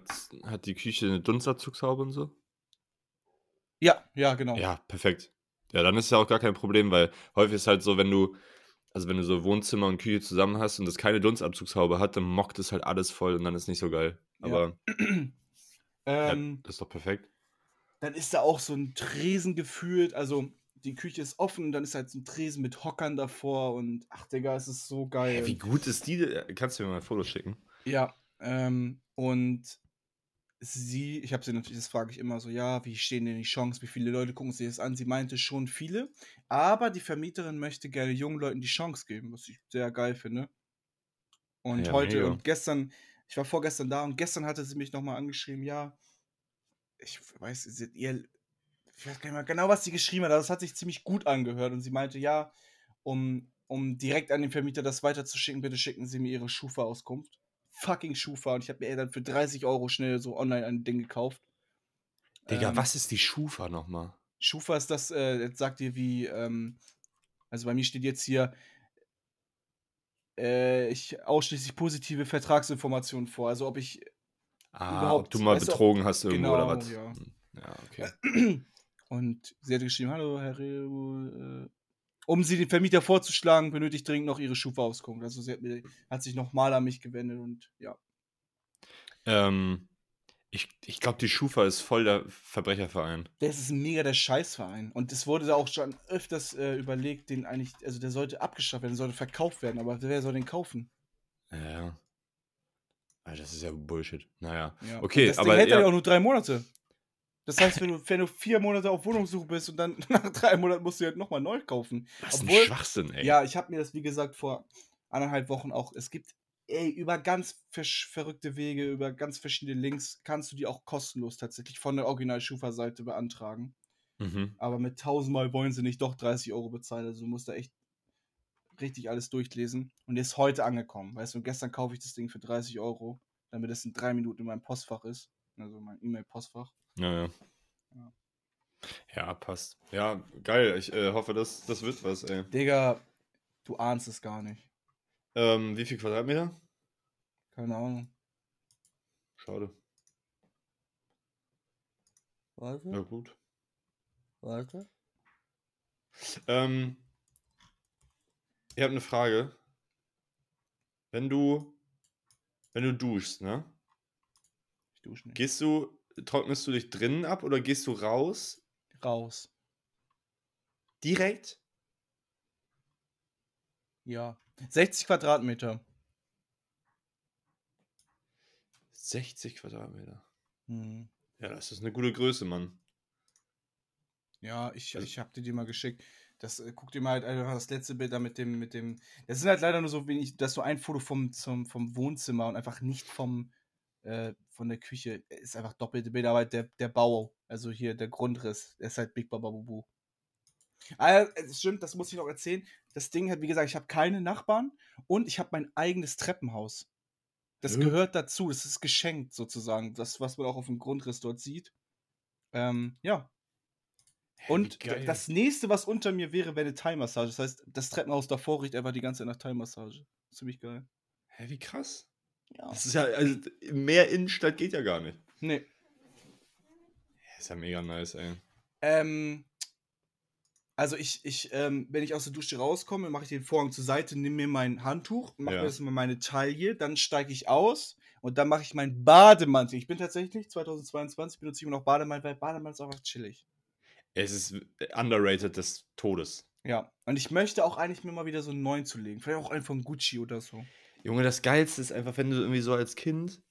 hat, die Küche eine Dunstabzugshaube und so? Ja, ja, genau. Ja, perfekt. Ja, dann ist ja auch gar kein Problem, weil häufig ist halt so, wenn du, also wenn du so Wohnzimmer und Küche zusammen hast und das keine Dunstabzugshaube hat, dann mockt es halt alles voll und dann ist nicht so geil. Ja. Aber ja, ähm, das ist doch perfekt. dann ist da auch so ein Tresen gefühlt. Also die Küche ist offen und dann ist halt so ein Tresen mit Hockern davor und ach Digga, es ist so geil. Hä, wie gut ist die? denn? Kannst du mir mal ein Foto schicken? Ja, ähm, und sie, ich habe sie natürlich, das frage ich immer so, ja, wie stehen denn die Chancen, wie viele Leute gucken sich das an? Sie meinte schon viele, aber die Vermieterin möchte gerne jungen Leuten die Chance geben, was ich sehr geil finde. Und Ja, heute mega. und gestern, ich war vorgestern da und gestern hatte sie mich nochmal angeschrieben, ja, ich weiß, sie, ihr, ich weiß gar nicht mehr genau, was sie geschrieben hat, aber das hat sich ziemlich gut angehört und sie meinte, ja, um, um direkt an den Vermieter das weiterzuschicken, bitte schicken Sie mir Ihre Schufa-Auskunft. Fucking Schufa und ich habe mir dann für 30 Euro schnell so online ein Ding gekauft. Digga, Ähm, was ist die Schufa nochmal? Schufa ist das, äh, jetzt sagt ihr wie, ähm, also bei mir steht jetzt hier, äh, ich ausschließlich positive Vertragsinformationen vor. Also ob ich Ah, überhaupt- ob du mal weißt du, ob- betrogen hast irgendwo oder genau, was? ja. Hm, Ja, okay. Und sie hatte geschrieben, hallo Herr Reo, äh, um sie den Vermieter vorzuschlagen, benötigt dringend noch ihre Schufa-Auskunft. Also sie hat, mir, hat sich nochmal an mich gewendet und ja. Ähm, ich ich glaube, die Schufa ist voll der Verbrecherverein. Das ist mega der Scheißverein. Und es wurde da auch schon öfters äh, überlegt, den eigentlich, also der sollte abgeschafft werden, der sollte verkauft werden, aber wer soll den kaufen? Ja. Alter, das ist ja Bullshit. Naja. Ja. Okay, das aber Ding hält ja. ja auch nur drei Monate. Das heißt, wenn du, wenn du vier Monate auf Wohnungssuche bist und dann nach drei Monaten musst du halt nochmal neu kaufen. Was ein Obwohl- Schwachsinn, ey. Ja, ich habe mir das, wie gesagt, vor anderthalb Wochen auch. Es gibt, ey, über ganz verrückte Wege, über ganz verschiedene Links kannst du die auch kostenlos tatsächlich von der Original-Schufa-Seite beantragen. Mhm. Aber mit tausendmal wollen sie nicht doch 30 Euro bezahlen. Also du musst da echt richtig alles durchlesen. Und der ist heute angekommen. Weißt du, gestern kaufe ich das Ding für 30 Euro, damit es in drei Minuten in meinem Postfach ist. Also mein E-Mail-Postfach. Ja, ja. Ja. Ja, passt. Ja, geil. Ich äh, hoffe, das, das wird was, ey. Digga, du ahnst es gar nicht. Ähm, wie viel Quadratmeter? Keine Ahnung. Schade. Warte, Ja, gut. warte. Ähm, ich habe eine Frage. Wenn du, wenn du duschst, ne? Ich dusche nicht. Gehst du, trocknest du dich drinnen ab oder gehst du raus Raus. direkt? Ja. 60 Quadratmeter. 60 Quadratmeter. Hm. Ja, das ist eine gute Größe, Mann. Ja, ich, Also- ich hab dir die mal geschickt. Das, äh, guck dir mal halt einfach das letzte Bild da mit dem, mit dem. Das sind halt leider nur so wenig, das ist so ein Foto vom, zum, vom Wohnzimmer und einfach nicht vom, äh, von der Küche. Ist einfach doppelte Bilder, aber der, der Bau, also hier der Grundriss, der ist halt Big Baba Bubu. Ah, es stimmt, das muss ich noch erzählen. Das Ding hat, wie gesagt, ich habe keine Nachbarn und ich habe mein eigenes Treppenhaus. Das Ja. gehört dazu, das ist geschenkt sozusagen. Das, was man auch auf dem Grundriss dort sieht. Ähm, ja, Hä, und das nächste, was unter mir wäre, wäre eine Thai-Massage. Das heißt, das Treppenhaus davor riecht einfach die ganze Zeit nach Thai-Massage. Ziemlich geil. Hä, wie krass. Ja. Das ist ja, also, mehr Innenstadt geht ja gar nicht. Nee. Ist ja mega nice, ey. Ähm, also ich, ich, ähm, wenn ich aus der Dusche rauskomme, mache ich den Vorhang zur Seite, nehme mir mein Handtuch, mache Ja. mir erstmal meine Taille, dann steige ich aus und dann mache ich meinen Bademantel. Ich bin tatsächlich 2022 benutze ich immer noch Bademantel, weil Bademantel ist einfach chillig. Es ist underrated des Todes. Ja. Und ich möchte auch eigentlich mir mal wieder so einen neuen zulegen. Vielleicht auch einen von Gucci oder so. Junge, das Geilste ist einfach, wenn du irgendwie so als Kind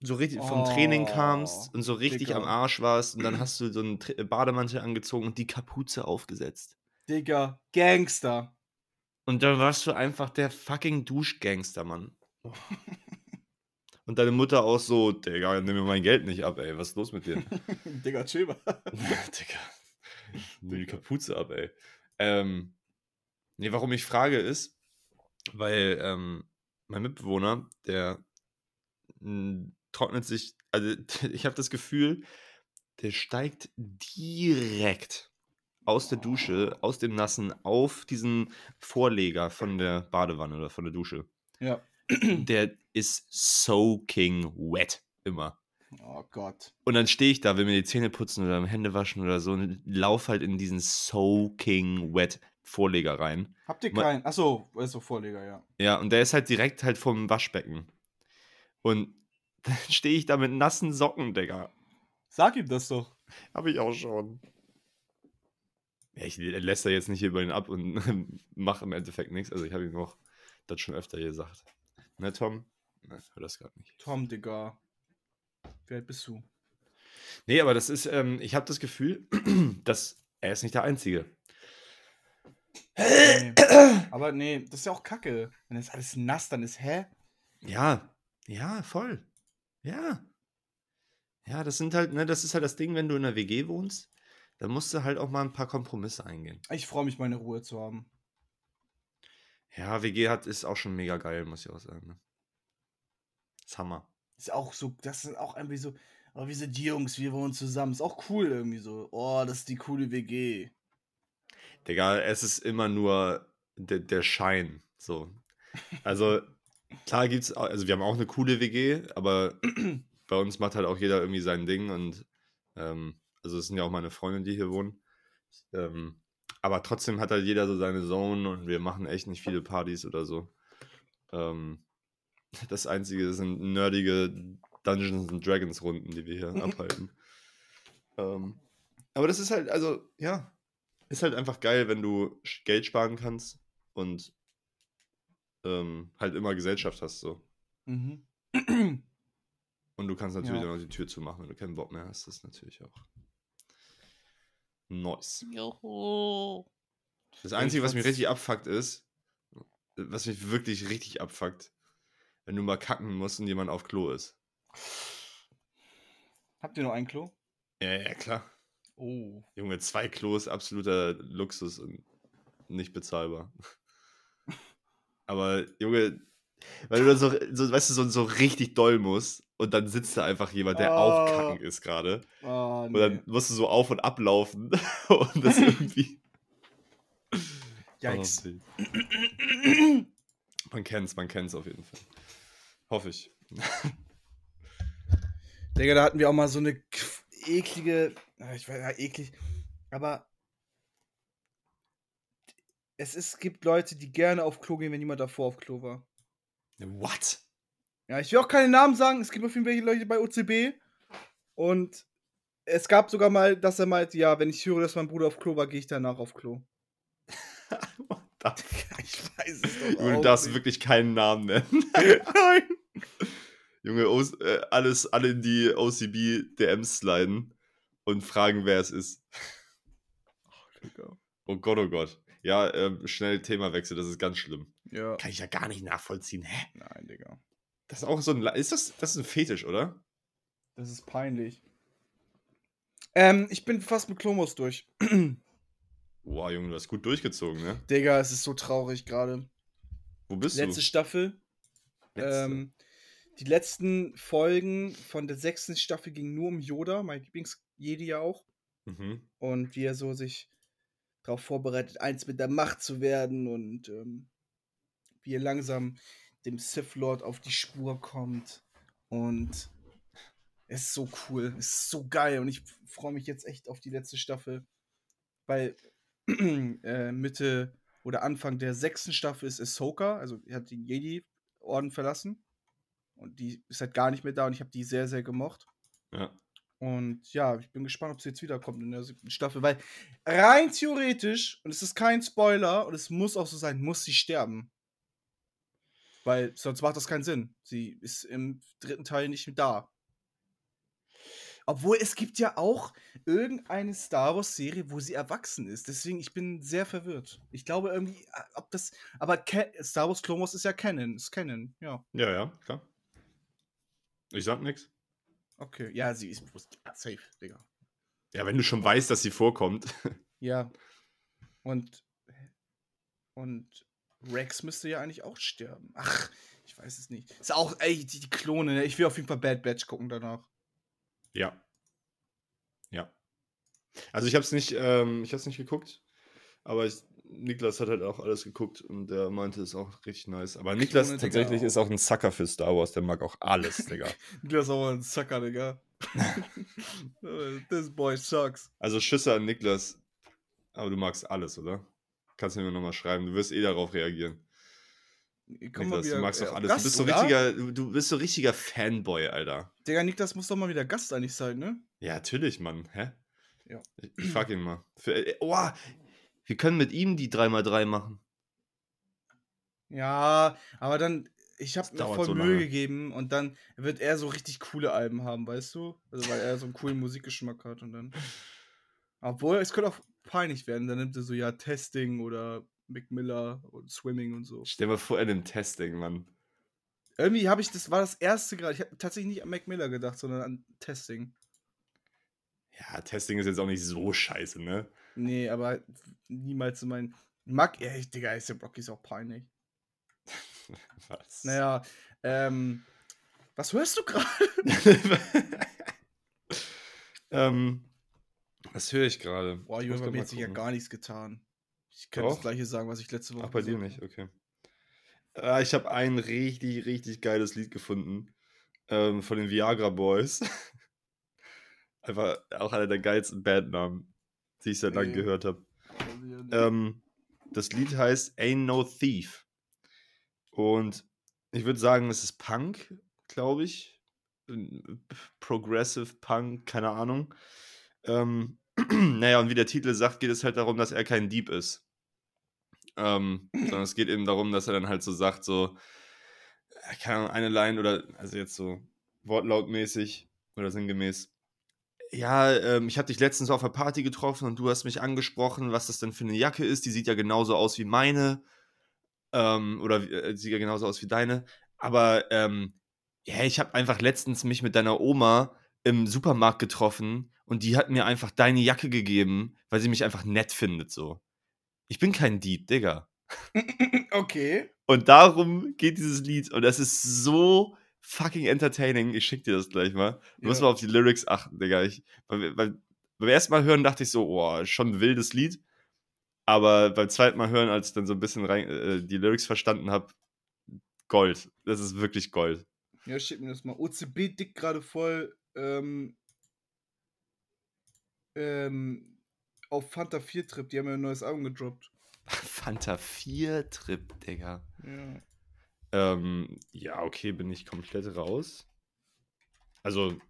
so richtig vom Training Oh, kamst und so richtig Digga. am Arsch warst und dann hast du so einen Tri- Bademantel angezogen und die Kapuze aufgesetzt. Digga, Gangster. Und dann warst du einfach der fucking Duschgangster, Mann. Und deine Mutter auch so, Digga, nimm mir mein Geld nicht ab, ey. Was ist los mit dir? Digga, chill mal. Digga. Nimm die Kapuze ab, ey. Ähm, nee, warum ich frage ist, weil ähm, mein Mitbewohner, der mh, trocknet sich, also ich habe das Gefühl, der steigt direkt aus der Dusche, aus dem Nassen, auf diesen Vorleger von der Badewanne oder von der Dusche. Ja. Der ist soaking wet immer. Oh Gott. Und dann stehe ich da, will mir die Zähne putzen oder Hände waschen oder so und lauf halt in diesen soaking wet Vorleger rein. Habt ihr keinen? Achso, ist so Vorleger, ja. Ja, und der ist halt direkt halt vom Waschbecken. Und dann stehe ich da mit nassen Socken, Digga. Sag ihm das doch. Hab ich auch schon. Ja, ich lässt da jetzt nicht über ihn ab und mache im Endeffekt nichts. Also ich habe ihm auch das schon öfter gesagt. Ne, Tom? Ne, hör das gerade nicht. Tom, Digga. Alt bist du? Nee, aber das ist, ähm, ich habe das Gefühl, dass er ist nicht der Einzige. Nee. Aber nee, das ist ja auch kacke. Wenn das alles nass dann ist, hä? Ja, ja, voll. Ja. Ja, das sind halt, ne, das ist halt das Ding, wenn du in einer WG wohnst, dann musst du halt auch mal ein paar Kompromisse eingehen. Ich freue mich, meine Ruhe zu haben. Ja, WG hat, ist auch schon mega geil, muss ich auch sagen. Ne? ist Hammer. Ist auch so, das sind auch irgendwie so, oh, wir sind Jungs, wir wohnen zusammen. Ist auch cool irgendwie so. Oh, das ist die coole WG. Digga, es ist immer nur der, der Schein. So. Also, klar gibt's, also wir haben auch eine coole WG, aber bei uns macht halt auch jeder irgendwie sein Ding und ähm, also es sind ja auch meine Freunde, die hier wohnen. Ähm, aber trotzdem hat halt jeder so seine Zone und wir machen echt nicht viele Partys oder so. Ähm, das einzige sind nerdige Dungeons and Dragons Runden, die wir hier abhalten. Ähm, aber das ist halt, also, ja, ist halt einfach geil, wenn du Geld sparen kannst und ähm, halt immer Gesellschaft hast so. Mhm. Und du kannst natürlich Ja. dann auch die Tür zumachen, wenn du keinen Bock mehr hast. Das ist natürlich auch nice. Das Einzige, was mich richtig abfuckt, ist, was mich wirklich richtig abfuckt, wenn du mal kacken musst und jemand auf Klo ist. Habt ihr noch ein Klo? Ja, ja, klar. Oh. Junge, zwei Klos, absoluter Luxus und nicht bezahlbar. Aber, Junge, weil du dann so, so weißt du, so, so richtig doll musst und dann sitzt da einfach jemand, der auch Oh. kacken ist gerade. Ah, Und dann musst du so auf und ablaufen und das irgendwie. Yikes. Oh, nee. man kennt's, man kennt's auf jeden Fall. Hoffe ich. Digga, da hatten wir auch mal so eine eklige, ah, ich weiß ja eklig, aber es ist, gibt Leute, die gerne auf Klo gehen, wenn jemand davor auf Klo war. What? Ja, ich will auch keine Namen sagen, es gibt auf jeden Fall Leute bei OCB und es gab sogar mal, dass er meinte, ja, wenn ich höre, dass mein Bruder auf Klo war, gehe ich danach auf Klo. Ich weiß es doch Junge, du darfst nicht. wirklich keinen Namen nennen. Nein. Junge, äh, alles, alle in die OCB-DMs sliden und fragen, wer es ist. Digga. Oh Gott, oh Gott. Ja, ähm, schnell Themawechsel, das ist ganz schlimm. Ja. Kann ich ja gar nicht nachvollziehen. Hä? Nein, Digga. Das ist auch so ein. La- Ist das, das ist ein Fetisch, oder? Das ist peinlich. Ähm, ich bin fast mit Klomos durch. Boah, Junge, du hast gut durchgezogen, ne? Digga, es ist so traurig gerade. Wo bist Letzte du? Staffel. Letzte. Ähm, die letzten Folgen von der sechsten Staffel gingen nur um Yoda, mein Lieblings-Jedi ja auch. Mhm. Und wie er so sich darauf vorbereitet, eins mit der Macht zu werden und ähm, wie er langsam dem Sith Lord auf die Spur kommt. Und es ist so cool, es ist so geil und ich freue mich jetzt echt auf die letzte Staffel, weil äh, Mitte oder Anfang der sechsten Staffel ist Ahsoka, also er hat den Jedi-Orden verlassen und die ist halt gar nicht mehr da und ich habe die sehr, sehr gemocht. Ja. Und ja, ich bin gespannt, ob sie jetzt wiederkommt in der siebten Staffel, weil rein theoretisch, und es ist kein Spoiler, und es muss auch so sein, muss sie sterben. Weil sonst macht das keinen Sinn. Sie ist im dritten Teil nicht mehr da. Obwohl es gibt ja auch irgendeine Star Wars-Serie, wo sie erwachsen ist. Deswegen, ich bin sehr verwirrt. Ich glaube irgendwie, äh, ob das. Aber Ca- Star Wars Clone Wars ist ja Canon. Ist Canon, ja. Ja, ja, klar. Ich sag nix. Okay. Ja, sie ist bewusst. Ja, safe, Digga. Ja, wenn du schon weißt, dass sie vorkommt. Ja. Und. Und Rex müsste ja eigentlich auch sterben. Ach, ich weiß es nicht. Ist auch, ey, die, die Klone, ne? Ich will auf jeden Fall Bad Batch gucken danach. ja. Ja. Also ich hab's nicht, ähm, ich hab's nicht geguckt, aber ich, Niklas hat halt auch alles geguckt und der meinte, es ist auch richtig nice. Aber Niklas Digga, tatsächlich auch. ist auch ein Sucker für Star Wars, der mag auch alles, Digga. Das ist aber ein Sucker, Digga. This boy sucks. Also Schüsse an Niklas, aber du magst alles, oder? Kannst du mir nochmal schreiben, du wirst eh darauf reagieren. Komm Niklas, wieder, du magst äh, doch auf alles. Gast, du bist so richtiger, du, du bist so richtiger Fanboy, Alter. Digga, Niklas muss doch mal wieder Gast eigentlich sein, ne? Ja, natürlich, Mann. Hä? Ja. Ich, ich frag ihn mal. Für, äh, oh, wir können mit ihm die 3x3 machen. Ja, aber dann, ich habe mir voll so Mühe gegeben und dann wird er so richtig coole Alben haben, weißt du? Also weil er so einen coolen Musikgeschmack hat und dann. Obwohl, es könnte auch peinlich werden. Dann nimmt er so, ja, Testing oder Mick Miller und Swimming und so. Stell mal vor, er nimmt Testing, Mann. Irgendwie habe ich, das war das erste gerade. Ich habe tatsächlich nicht an Mac Miller gedacht, sondern an Testing. Ja, Testing ist jetzt auch nicht so scheiße, ne? Nee, aber niemals so mein. Mag, ey, Digga, ist der Brocky ist auch peinlich. Was? Naja, ähm. Was hörst du gerade? ähm, was höre ich gerade? Boah, Junge, bei mir hat sich ja gar nichts getan. Ich könnte das Doch? gleiche sagen, was ich letzte Woche Ach, bei dir nicht, habe. okay. Äh, ich habe ein richtig, richtig geiles Lied gefunden. Ähm, von den Viagra Boys. Einfach auch einer der geilsten Bandnamen, die ich seit langem Nee. gehört habe. Ähm, das Lied heißt Ain't No Thief. Und ich würde sagen, es ist Punk, glaube ich. Progressive Punk, keine Ahnung. Ähm, naja, und wie der Titel sagt, geht es halt darum, dass er kein Dieb ist. Ähm, sondern es geht eben darum, dass er dann halt so sagt, so, äh, keine Ahnung, eine Line oder, also jetzt so wortlautmäßig oder sinngemäß. Ja, ähm, ich habe dich letztens auf einer Party getroffen und du hast mich angesprochen, was das denn für eine Jacke ist. Die sieht ja genauso aus wie meine. Ähm, oder äh, sieht ja genauso aus wie deine. Aber ähm, ja, ich habe einfach letztens mich mit deiner Oma im Supermarkt getroffen und die hat mir einfach deine Jacke gegeben, weil sie mich einfach nett findet, so. Ich bin kein Dieb, Digga. okay. Und darum geht dieses Lied. Und das ist so fucking entertaining. Ich schick dir das gleich mal. Du musst Ja. mal auf die Lyrics achten, Digga. Ich, weil, weil, beim ersten Mal hören dachte ich so, oh, schon ein wildes Lied. Aber beim zweiten Mal hören, als ich dann so ein bisschen rein, äh, die Lyrics verstanden habe, Gold. Das ist wirklich Gold. Ja, schick mir das mal. OCB dick gerade voll ähm, ähm, auf Fanta 4 Trip. Die haben ja ein neues Album gedroppt. Fanta 4 Trip, Digga. Ja. Ähm, ja, okay, bin ich komplett raus. Also,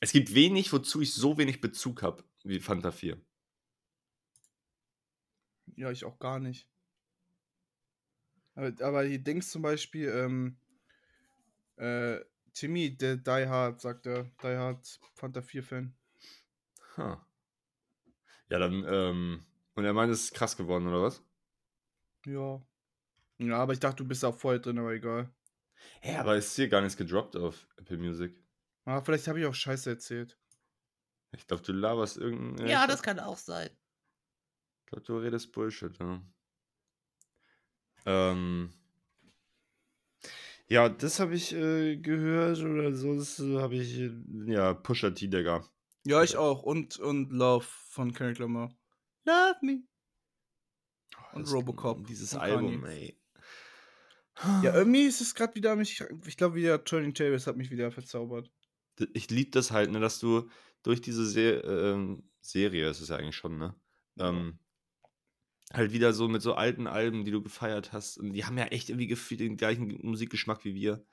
es gibt wenig, wozu ich so wenig Bezug habe wie Fanta 4. ja, ich auch gar nicht. Aber, aber die Dings zum Beispiel, ähm, äh, Timmy, der Die Hard, sagt er, Die Hard Fanta 4 Fan. Huh. Ja, dann, ähm, und er meint, es ist krass geworden, oder was? Ja. Ja, aber ich dachte, du bist auch voll drin, aber egal. Ja, aber ist hier gar nichts gedroppt auf Apple Music. Ah, vielleicht habe ich auch Scheiße erzählt. Ich glaube, du laberst irgendein. Ja, ich das kann auch sein. glaube, du redest Bullshit, ja. Ähm. Ja, das habe ich äh, gehört oder sonst habe ich, äh, ja, Pusha T, Digga. Ja, ich auch. Und, und Love von Kendrick Lamar. Love me. Und Robocop Dieses von Album, Kanye. ey. Ja, irgendwie ist es gerade wieder mich. Ich glaube, wieder Turning Tables hat mich wieder verzaubert. Ich liebe das halt, ne, dass du durch diese Se ähm, Serie, ist es ja eigentlich schon, ne? Ähm, halt wieder so mit so alten Alben, die du gefeiert hast. Und die haben ja echt irgendwie gefühlt den gleichen Musikgeschmack wie wir.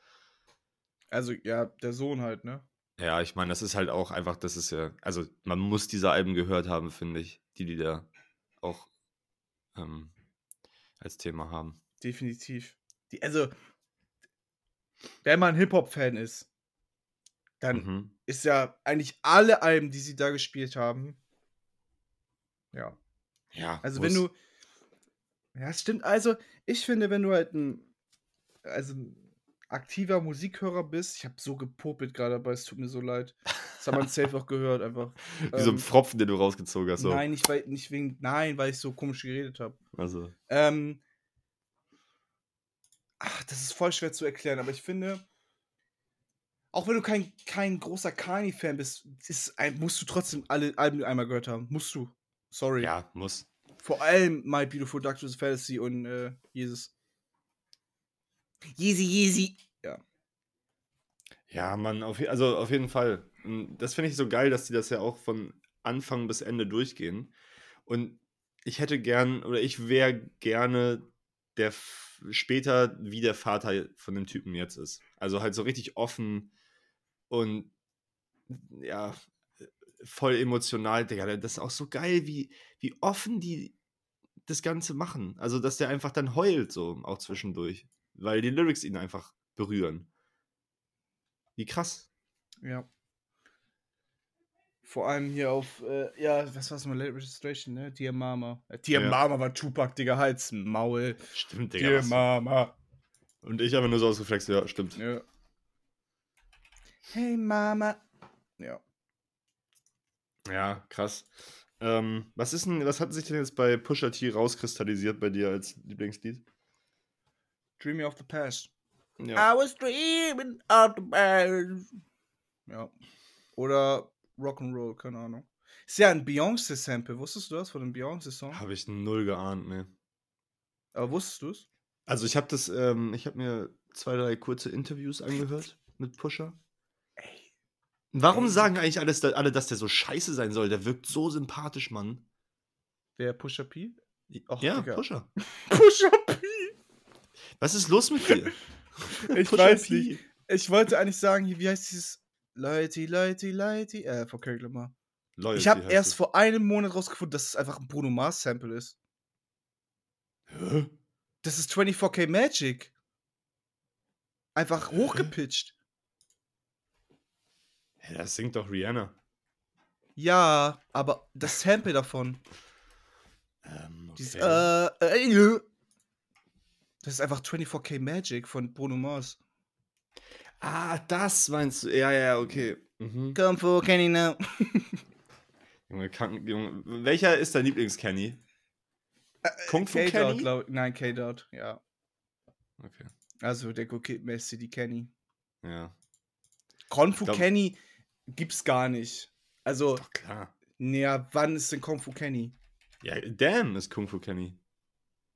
Also, ja, der Sohn halt, ne? Ja, ich meine, das ist halt auch einfach, das ist ja, also man muss diese Alben gehört haben, finde ich, die die da auch ähm, als Thema haben. Definitiv. Die, also, wenn man Hip-Hop-Fan ist, dann Mhm. ist ja eigentlich alle Alben, die sie da gespielt haben. Ja. Ja, Also, wenn du. Ja, es stimmt. Also, ich finde, wenn du halt ein. Also, ein aktiver Musikhörer bist, ich habe so gepopelt gerade, aber es tut mir so leid. Das hat man safe auch gehört, einfach. Wie so ein ähm, Pfropfen, den du rausgezogen hast. So. Nein, nicht, weil, nicht wegen. Nein, weil ich so komisch geredet habe. Also, Ähm, ach, das ist voll schwer zu erklären, aber ich finde, auch wenn du kein, kein großer Kanye-Fan bist, ist musst du trotzdem alle Alben einmal gehört haben. Musst du. Sorry. ja, muss. Vor allem My Beautiful Dark Fantasy und äh, Jesus. Yeezy, Yeezy. Ja, Mann, auf, also auf jeden Fall. Mm, Das finde ich so geil, dass die das ja auch von Anfang bis Ende durchgehen. Und ich hätte gern, oder ich wäre gerne der später wie der Vater von dem Typen jetzt ist. Also halt so richtig offen und ja, voll emotional, Digga. Das ist auch so geil, wie, wie offen die das Ganze machen. Also, dass der einfach dann heult, so auch zwischendurch. Weil die Lyrics ihn einfach berühren. Wie krass. Ja. Vor allem hier auf, äh, ja, was war's mal, Late Registration, ne? Dear Mama. Äh, Dear Ja. Mama war Tupac, Digga, Hals, Maul. Stimmt, Digga. Dear was- Mama. Und ich habe nur so ausgeflext, ja, stimmt. Ja. Hey Mama. Ja. Ja, krass. Ähm, was ist denn, was hat sich denn jetzt bei Pusha T rauskristallisiert bei dir als Lieblingslied? Dreaming of the Past. Ja. I was dreaming of the past. Ja. Oder Rock'n'Roll, keine Ahnung. Ist ja ein Beyoncé-Sample. Wusstest du das von dem Beyoncé-Song? Habe ich null geahnt, ne. Aber wusstest du es? Also ich habe das, ähm, ich habe mir zwei, drei kurze Interviews angehört mit Pusha. Ey. Warum Ey. sagen eigentlich alles, alle, dass der so scheiße sein soll? Der wirkt so sympathisch, Mann. Der Pusha P? Och, ja, Digga. Pusha. Pusha P! Was ist los mit dir? Ich weiß nicht. Ich wollte eigentlich sagen, wie heißt dieses Leute, Leute, Leute? Äh, von Kendrick Lamar. Loyalty Ich habe erst es. vor einem Monat rausgefunden, dass es einfach ein Bruno Mars Sample ist. Hä? Das ist 24K Magic. Einfach hochgepitcht. Hä, das singt doch Rihanna. Ja, aber das Sample davon. Ähm, Dieses, okay. äh, äh, äh, das ist einfach 24K Magic von Bruno Mars. Ah, das meinst du? Ja, ja, okay. Mhm. Come for Kenny now. Junge, Kranken, Junge. Welcher ist dein Lieblings-Kenny? Kung Fu Kenny? glaub- Nein, K-Dot, ja. Okay, Also der Kid Messi, die Kenny. ja. Kung Fu Glaub- Kenny gibt's gar nicht. Also, Doch, klar. naja, wann ist denn Kung Fu Kenny? Ja, Damn ist Kung Fu Kenny.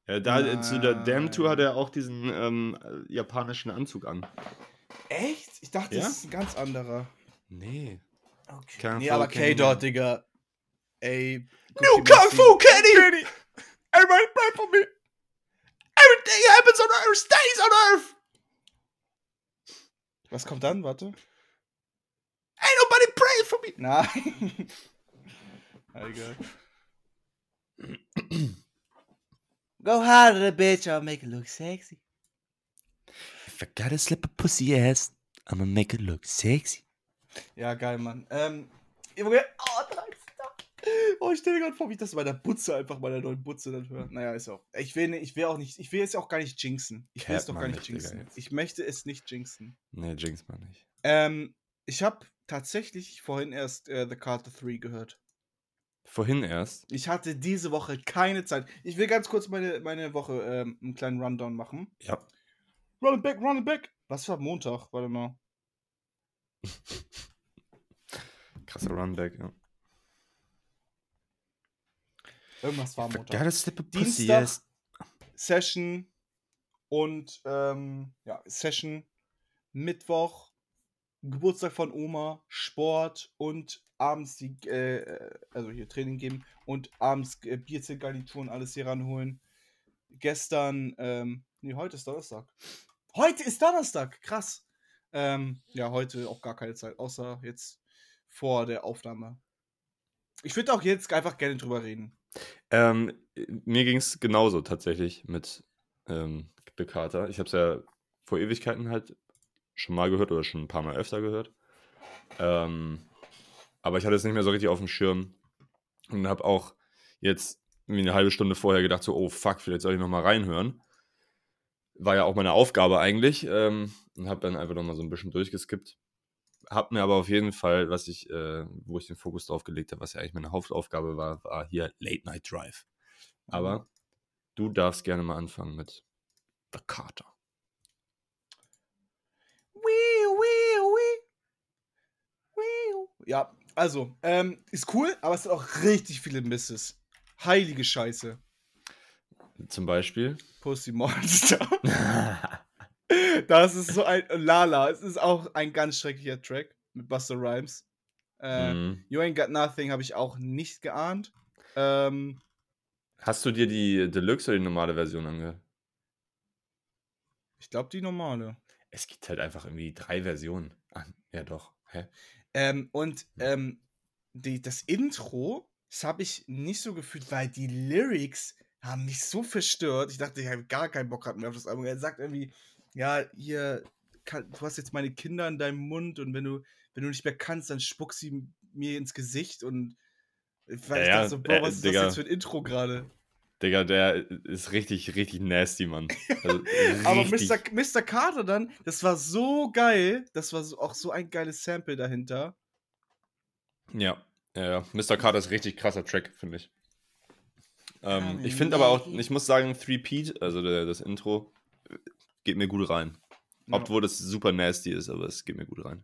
Ja, da, äh, zu der Damn-Tour hat er auch diesen ähm, äh, japanischen Anzug an. Echt? Ich dachte, Ja? das ist ein ganz anderer. Nee. Okay. Kung nee, aber. K-Dot, Digga. Ey. New Kung. Fu Kenny! Everybody pray for me! Everything happens on earth stays on earth! Was kommt dann? Warte. Ain't nobody pray for me! Nein. Ah, Egal. Go harder, bitch, I'll make it look sexy. If I gotta slip a pussy ass, I'ma make it look sexy. Ja, geil, Mann. Ähm, Junge, oh. Oh, ich stelle gerade vor, wie ich das bei der Butze einfach bei der neuen Butze dann höre. Naja, ist auch. Ich will, ich will auch nicht, ich will es auch gar nicht jinxen. Ich will es doch gar nicht jinxen. jetzt. Ich möchte es nicht jinxen. Nee, Jinx mal nicht. Ähm, ich habe tatsächlich vorhin erst äh, The Carter 3 gehört. Vorhin erst. Ich hatte diese Woche keine Zeit. Ich will ganz kurz meine, meine Woche ähm, einen kleinen Rundown machen. Ja. Run it back, run it back. Was war Montag? Warte mal. Krasser Runback, ja. Irgendwas war Montag. Gotta slip a pussy, Dienstag. yes. Session und ähm, ja, Session, Mittwoch, Geburtstag von Oma, Sport und abends die, äh, äh, also hier Training geben und abends äh, Bierzeltgarnitur und alles hier ranholen. Gestern, ähm, nee, heute ist Donnerstag. Heute ist Donnerstag, krass. Ähm, ja, heute auch gar keine Zeit, außer jetzt vor der Aufnahme. Ich würde auch jetzt einfach gerne drüber reden. Ähm, mir ging es genauso tatsächlich mit ähm, The Carter. Ich habe es ja vor Ewigkeiten halt schon mal gehört oder schon ein paar Mal öfter gehört. Ähm, aber ich hatte es nicht mehr so richtig auf dem Schirm und habe auch jetzt irgendwie eine halbe Stunde vorher gedacht, so, oh fuck, vielleicht soll ich nochmal reinhören. War ja auch meine Aufgabe eigentlich ähm, und habe dann einfach nochmal so ein bisschen durchgeskippt. Hab mir aber auf jeden Fall, was ich, äh, wo ich den Fokus drauf gelegt habe, was ja eigentlich meine Hauptaufgabe war, war hier Late Night Drive. Aber du darfst gerne mal anfangen mit The Carter. Ja, also, ähm, ist cool, aber es sind auch richtig viele Misses. Heilige Scheiße. Zum Beispiel. Pussy Monster. Das ist so ein. Lala, es ist auch ein ganz schrecklicher Track mit Buster Rhymes. Äh, Mhm. You Ain't Got Nothing habe ich auch nicht geahnt. Ähm, Hast du dir die Deluxe oder die normale Version angehört? ich glaube, die normale. Es gibt halt einfach irgendwie drei Versionen. Ah, ja, doch. Hä? Ähm, und ähm, die, das Intro, das habe ich nicht so gefühlt, weil die Lyrics haben mich so verstört. Ich dachte, ich habe gar keinen Bock mehr auf das Album. Er sagt irgendwie, ja, hier, kann, du hast jetzt meine Kinder in deinem Mund und wenn du, wenn du nicht mehr kannst, dann spuck sie mir ins Gesicht und weil ich Ja, dachte so, Bro, äh, was ist Digga. das jetzt für ein Intro gerade? Digga, der ist richtig, richtig nasty, Mann. Also, Aber. Mr. Mr. Carter dann, das war so geil. Das war auch so ein geiles Sample dahinter. Ja, ja, ja. Mr. Carter ist richtig krasser Track, finde ich. Ähm, ich finde aber auch, ich muss sagen, Three Pete, also der, das Intro, geht mir gut rein. Ja. Obwohl das super nasty ist, aber es geht mir gut rein.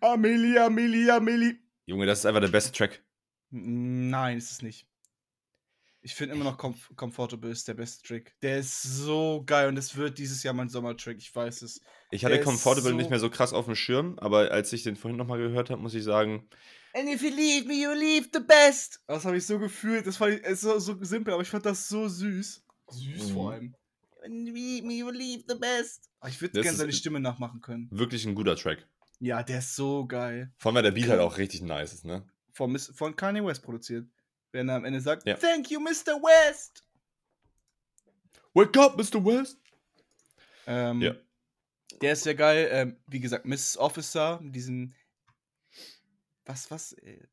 Amelie, Amelie, Amelie. Junge, das ist einfach der beste Track. Nein, ist es nicht. Ich finde immer noch Comf Comfortable ist der beste Trick. Der ist so geil und es wird dieses Jahr mein Sommertrick, ich weiß es. Ich hatte Der Comfortable so- nicht mehr so krass auf dem Schirm, aber als ich den vorhin nochmal gehört habe, muss ich sagen, And if you leave me, you leave the best. Das habe ich so gefühlt. Das fand ich ist so, so simpel, aber ich fand das so süß. Süß Mhm. vor allem. And you leave me, you leave the best. Ich würde gerne seine Stimme nachmachen können. wirklich ein guter Track. Ja, der ist so geil. Vor allem, weil der Beat halt auch richtig nice ist, ne? Von, von Kanye West produziert. Wenn er am Ende sagt, Ja. Thank you, Mr. West. Wake up, Mr. West! Ähm, Ja. Der ist sehr geil. Ähm, wie gesagt, Mrs. Officer, mit diesem. Was, was? Äh,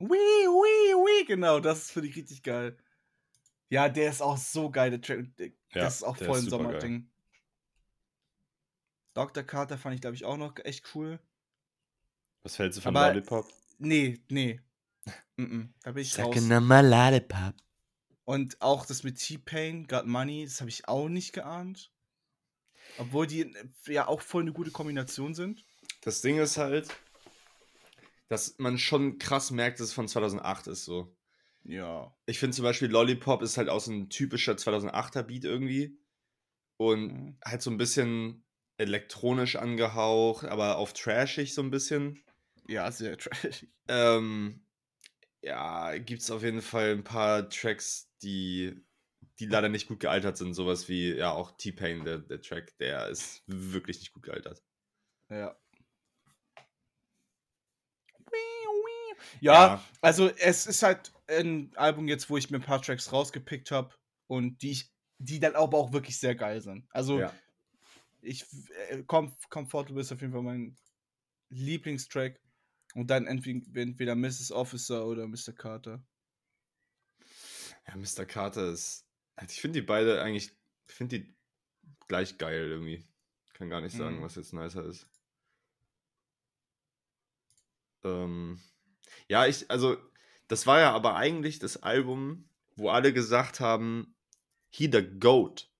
Wee, wee, wee, genau, das finde ich richtig geil. Ja, der ist auch so geil, der Track. Der- Ja, das ist auch voll ein. Sommerding. Dr. Carter fand ich, glaube ich, auch noch echt cool. Was hältst du von Aber- Lollipop? Nee, nee. Mm -mm, da bin ich raus. mal Lollipop. Und auch das mit T-Pain, Got Money, das habe ich auch nicht geahnt. Obwohl die äh, ja auch voll eine gute Kombination sind. Das Ding ist halt, dass man schon krass merkt, dass es von 2008 ist so. Ja. Ich finde zum Beispiel Lollipop ist halt auch so ein typischer 2008er Beat irgendwie. Und Mhm. halt so ein bisschen elektronisch angehaucht, aber auf trashig so ein bisschen. Ja, sehr trashig. Ähm, ja, gibt es auf jeden Fall ein paar Tracks, die, die leider nicht gut gealtert sind. Sowas wie, ja, auch T-Pain, der, der Track, der ist wirklich nicht gut gealtert. Ja. Ja, also es ist halt ein Album jetzt, wo ich mir ein paar Tracks rausgepickt habe und die ich, die dann aber auch wirklich sehr geil sind. Also ja. ich äh, Com Comfortable ist auf jeden Fall mein Lieblingstrack Und dann entweder, Mrs. Officer oder Mr. Carter. Ja, Mr. Carter ist. Also ich finde die beide eigentlich. Ich finde die gleich geil irgendwie. Kann gar nicht sagen, Mhm. was jetzt nicer ist. Ähm, ja, ich, also, das war ja aber eigentlich das Album, wo alle gesagt haben, he the GOAT.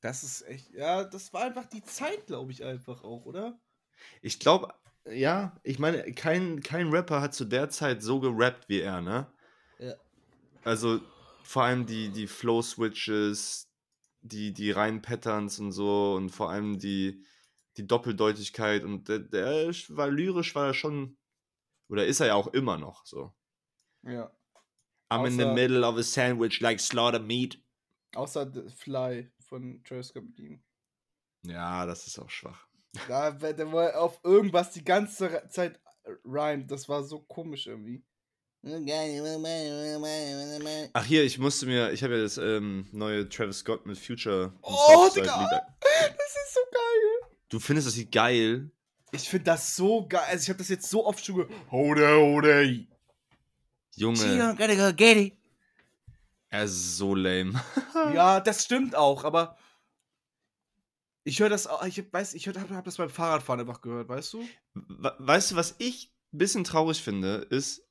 Das ist echt, ja, das war einfach die Zeit, glaube ich, einfach auch, oder? Ich glaube, ja, ich meine, kein, kein Rapper hat zu der Zeit so gerappt wie er, ne? Ja. Also vor allem die, die Flow-Switches, die, die Reim-Patterns und so und vor allem die, die Doppeldeutigkeit und der, der war lyrisch, war er schon, oder ist er ja auch immer noch so. Ja. I'm in the Außer- middle of a sandwich like slaughter meat. Außer The Fly von Travis Scott. Ja, das ist auch schwach. Da, der war auf irgendwas die ganze Zeit rhymed. Das war so komisch irgendwie. Ach hier, ich musste mir, ich habe ja das ähm, neue Travis Scott mit Future Oh, Digga! Das ist so geil. Du findest das Lied geil? Ich finde das so geil. Also ich habe das jetzt so oft schon gehört. Hode, hode. Junge, go er ist so lame. Ja, das stimmt auch, aber ich höre das auch, ich weiß, ich habe hab das beim Fahrradfahren einfach gehört, weißt du? We- Weißt du, was ich ein bisschen traurig finde, ist,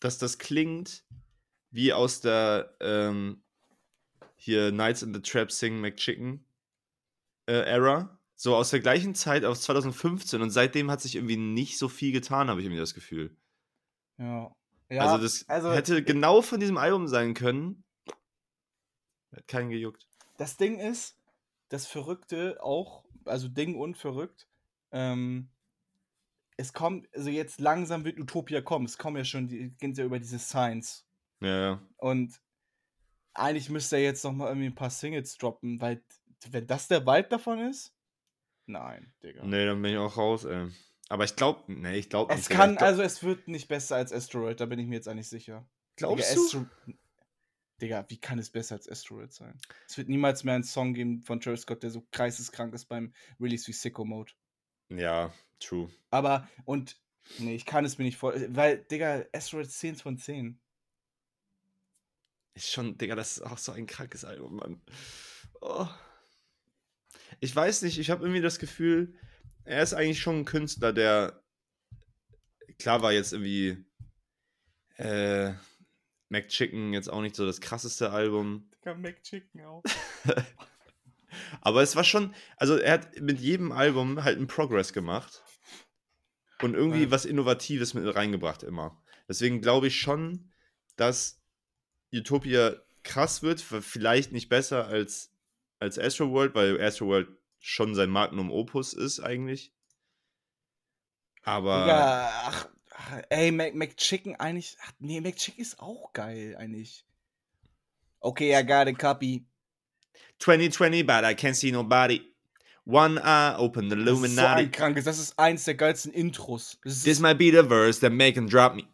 dass das klingt wie aus der ähm, hier Nights in the Trap Sing McChicken äh, Era. So aus der gleichen Zeit, aus 2015 und seitdem hat sich irgendwie nicht so viel getan, habe ich irgendwie das Gefühl. Ja. ja also das also- hätte genau von diesem Album sein können. Hat keinen gejuckt. das Ding ist, das Verrückte auch, also Ding und verrückt, ähm, es kommt, also jetzt langsam wird Utopia kommen. Es kommen ja schon, die gehen ja über diese Signs. Ja, ja. Und eigentlich müsste er jetzt noch mal irgendwie ein paar Singles droppen, weil wenn das der Vibe davon ist, nein, Digga. Nee, dann bin ich auch raus, ey. Aber ich glaube, nee, ich glaube Es kann, also es wird nicht besser als Asteroid, da bin ich mir jetzt eigentlich sicher. glaubst Digga, du? Astro Digga, wie kann es besser als Asteroid sein? Es wird niemals mehr einen Song geben von Travis Scott, der so kreiseskrank ist beim Release wie Sicko Mode. Ja, true. Aber, und, nee, ich kann es mir nicht vor, weil, Digga, Asteroid 10 von 10. Ist schon, Digga, das ist auch so ein krankes Album, Mann. Oh. Ich weiß nicht, ich habe irgendwie das Gefühl, er ist eigentlich schon ein Künstler, der. Klar war jetzt irgendwie. Äh, McChicken jetzt auch nicht so das krasseste Album. Digga, McChicken auch. Aber es war schon. Also, er hat mit jedem Album halt einen Progress gemacht. Und irgendwie Ja. was Innovatives mit reingebracht immer. Deswegen glaube ich schon, dass Utopia krass wird, vielleicht nicht besser als, als Astroworld, weil Astroworld schon sein Magnum Opus ist eigentlich. Aber Digga, ach, ach, ey, Mac, McChicken eigentlich, ach, nee, McChicken ist auch geil eigentlich. Okay, I got a copy. 2020, but I can't see nobody. One eye, open the Das ist so Illuminati. ein krankes, das ist eins der geilsten Intros. This might be the verse that make and drop me.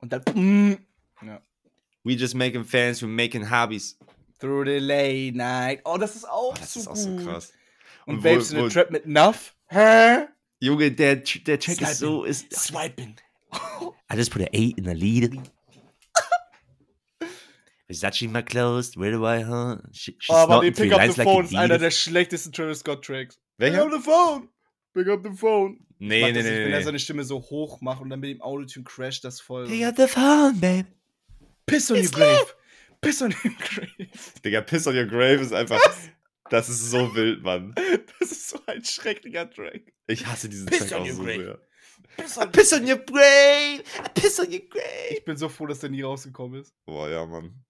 und dann, mm, ja. We just making fans, we making hobbies. Through the late night. Oh, das ist auch Oh, das so ist auch gut. so krass. Und, Und Babes in the Trap mit Nuff. Hä? Junge, der, der Track ist so. Ist, Swiping. I just put an 8 in the lead. Versace my clothes, where do I hunt? She, she's Oh, aber not die into Pick Up the like Phone ist einer der schlechtesten Travis Scott Tracks. Welcher? Pick up the phone. Pick up the phone. Nee, nee, nee, nicht, wenn er nee. seine Stimme so hoch macht und dann mit dem Autotune crasht das voll. Pick up the phone, babe. Piss on your grave. Piss on your grave. Digga, Piss on Your Grave ist einfach. Das ist so wild, Mann. Das ist so ein schrecklicher Track. Ich hasse diesen Piss Track auch so sehr. Piss on piss on your! I piss on your grave! ich bin so froh, dass der nie rausgekommen ist. Boah, ja, Mann.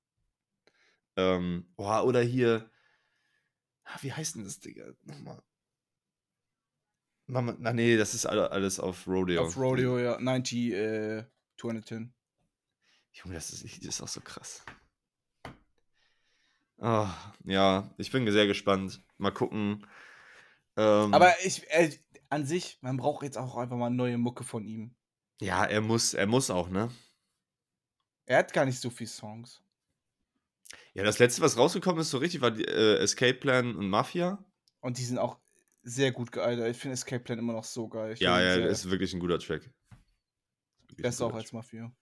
Ähm, boah, oder hier. Ah, Wie heißt denn das, Digga? Nochmal. Mama, na nee, das ist alle- alles auf Rodeo. Auf Rodeo, ja. 90, äh, 210. Junge, das ist, das ist auch so krass. Ah, ja, ich bin sehr gespannt. Mal gucken. Ähm, Aber ich, äh, an sich, man braucht jetzt auch einfach mal neue Mucke von ihm. ja, er muss, er muss auch, ne? Er hat gar nicht so viele Songs. Ja, das letzte, was rausgekommen ist, so richtig, war die, äh, Escape Plan und Mafia. Und die sind auch sehr gut gealtert. Ich finde Escape Plan immer noch so geil. Ich Ja, ja, ist wirklich ein guter Track. Besser auch guter als Mafia.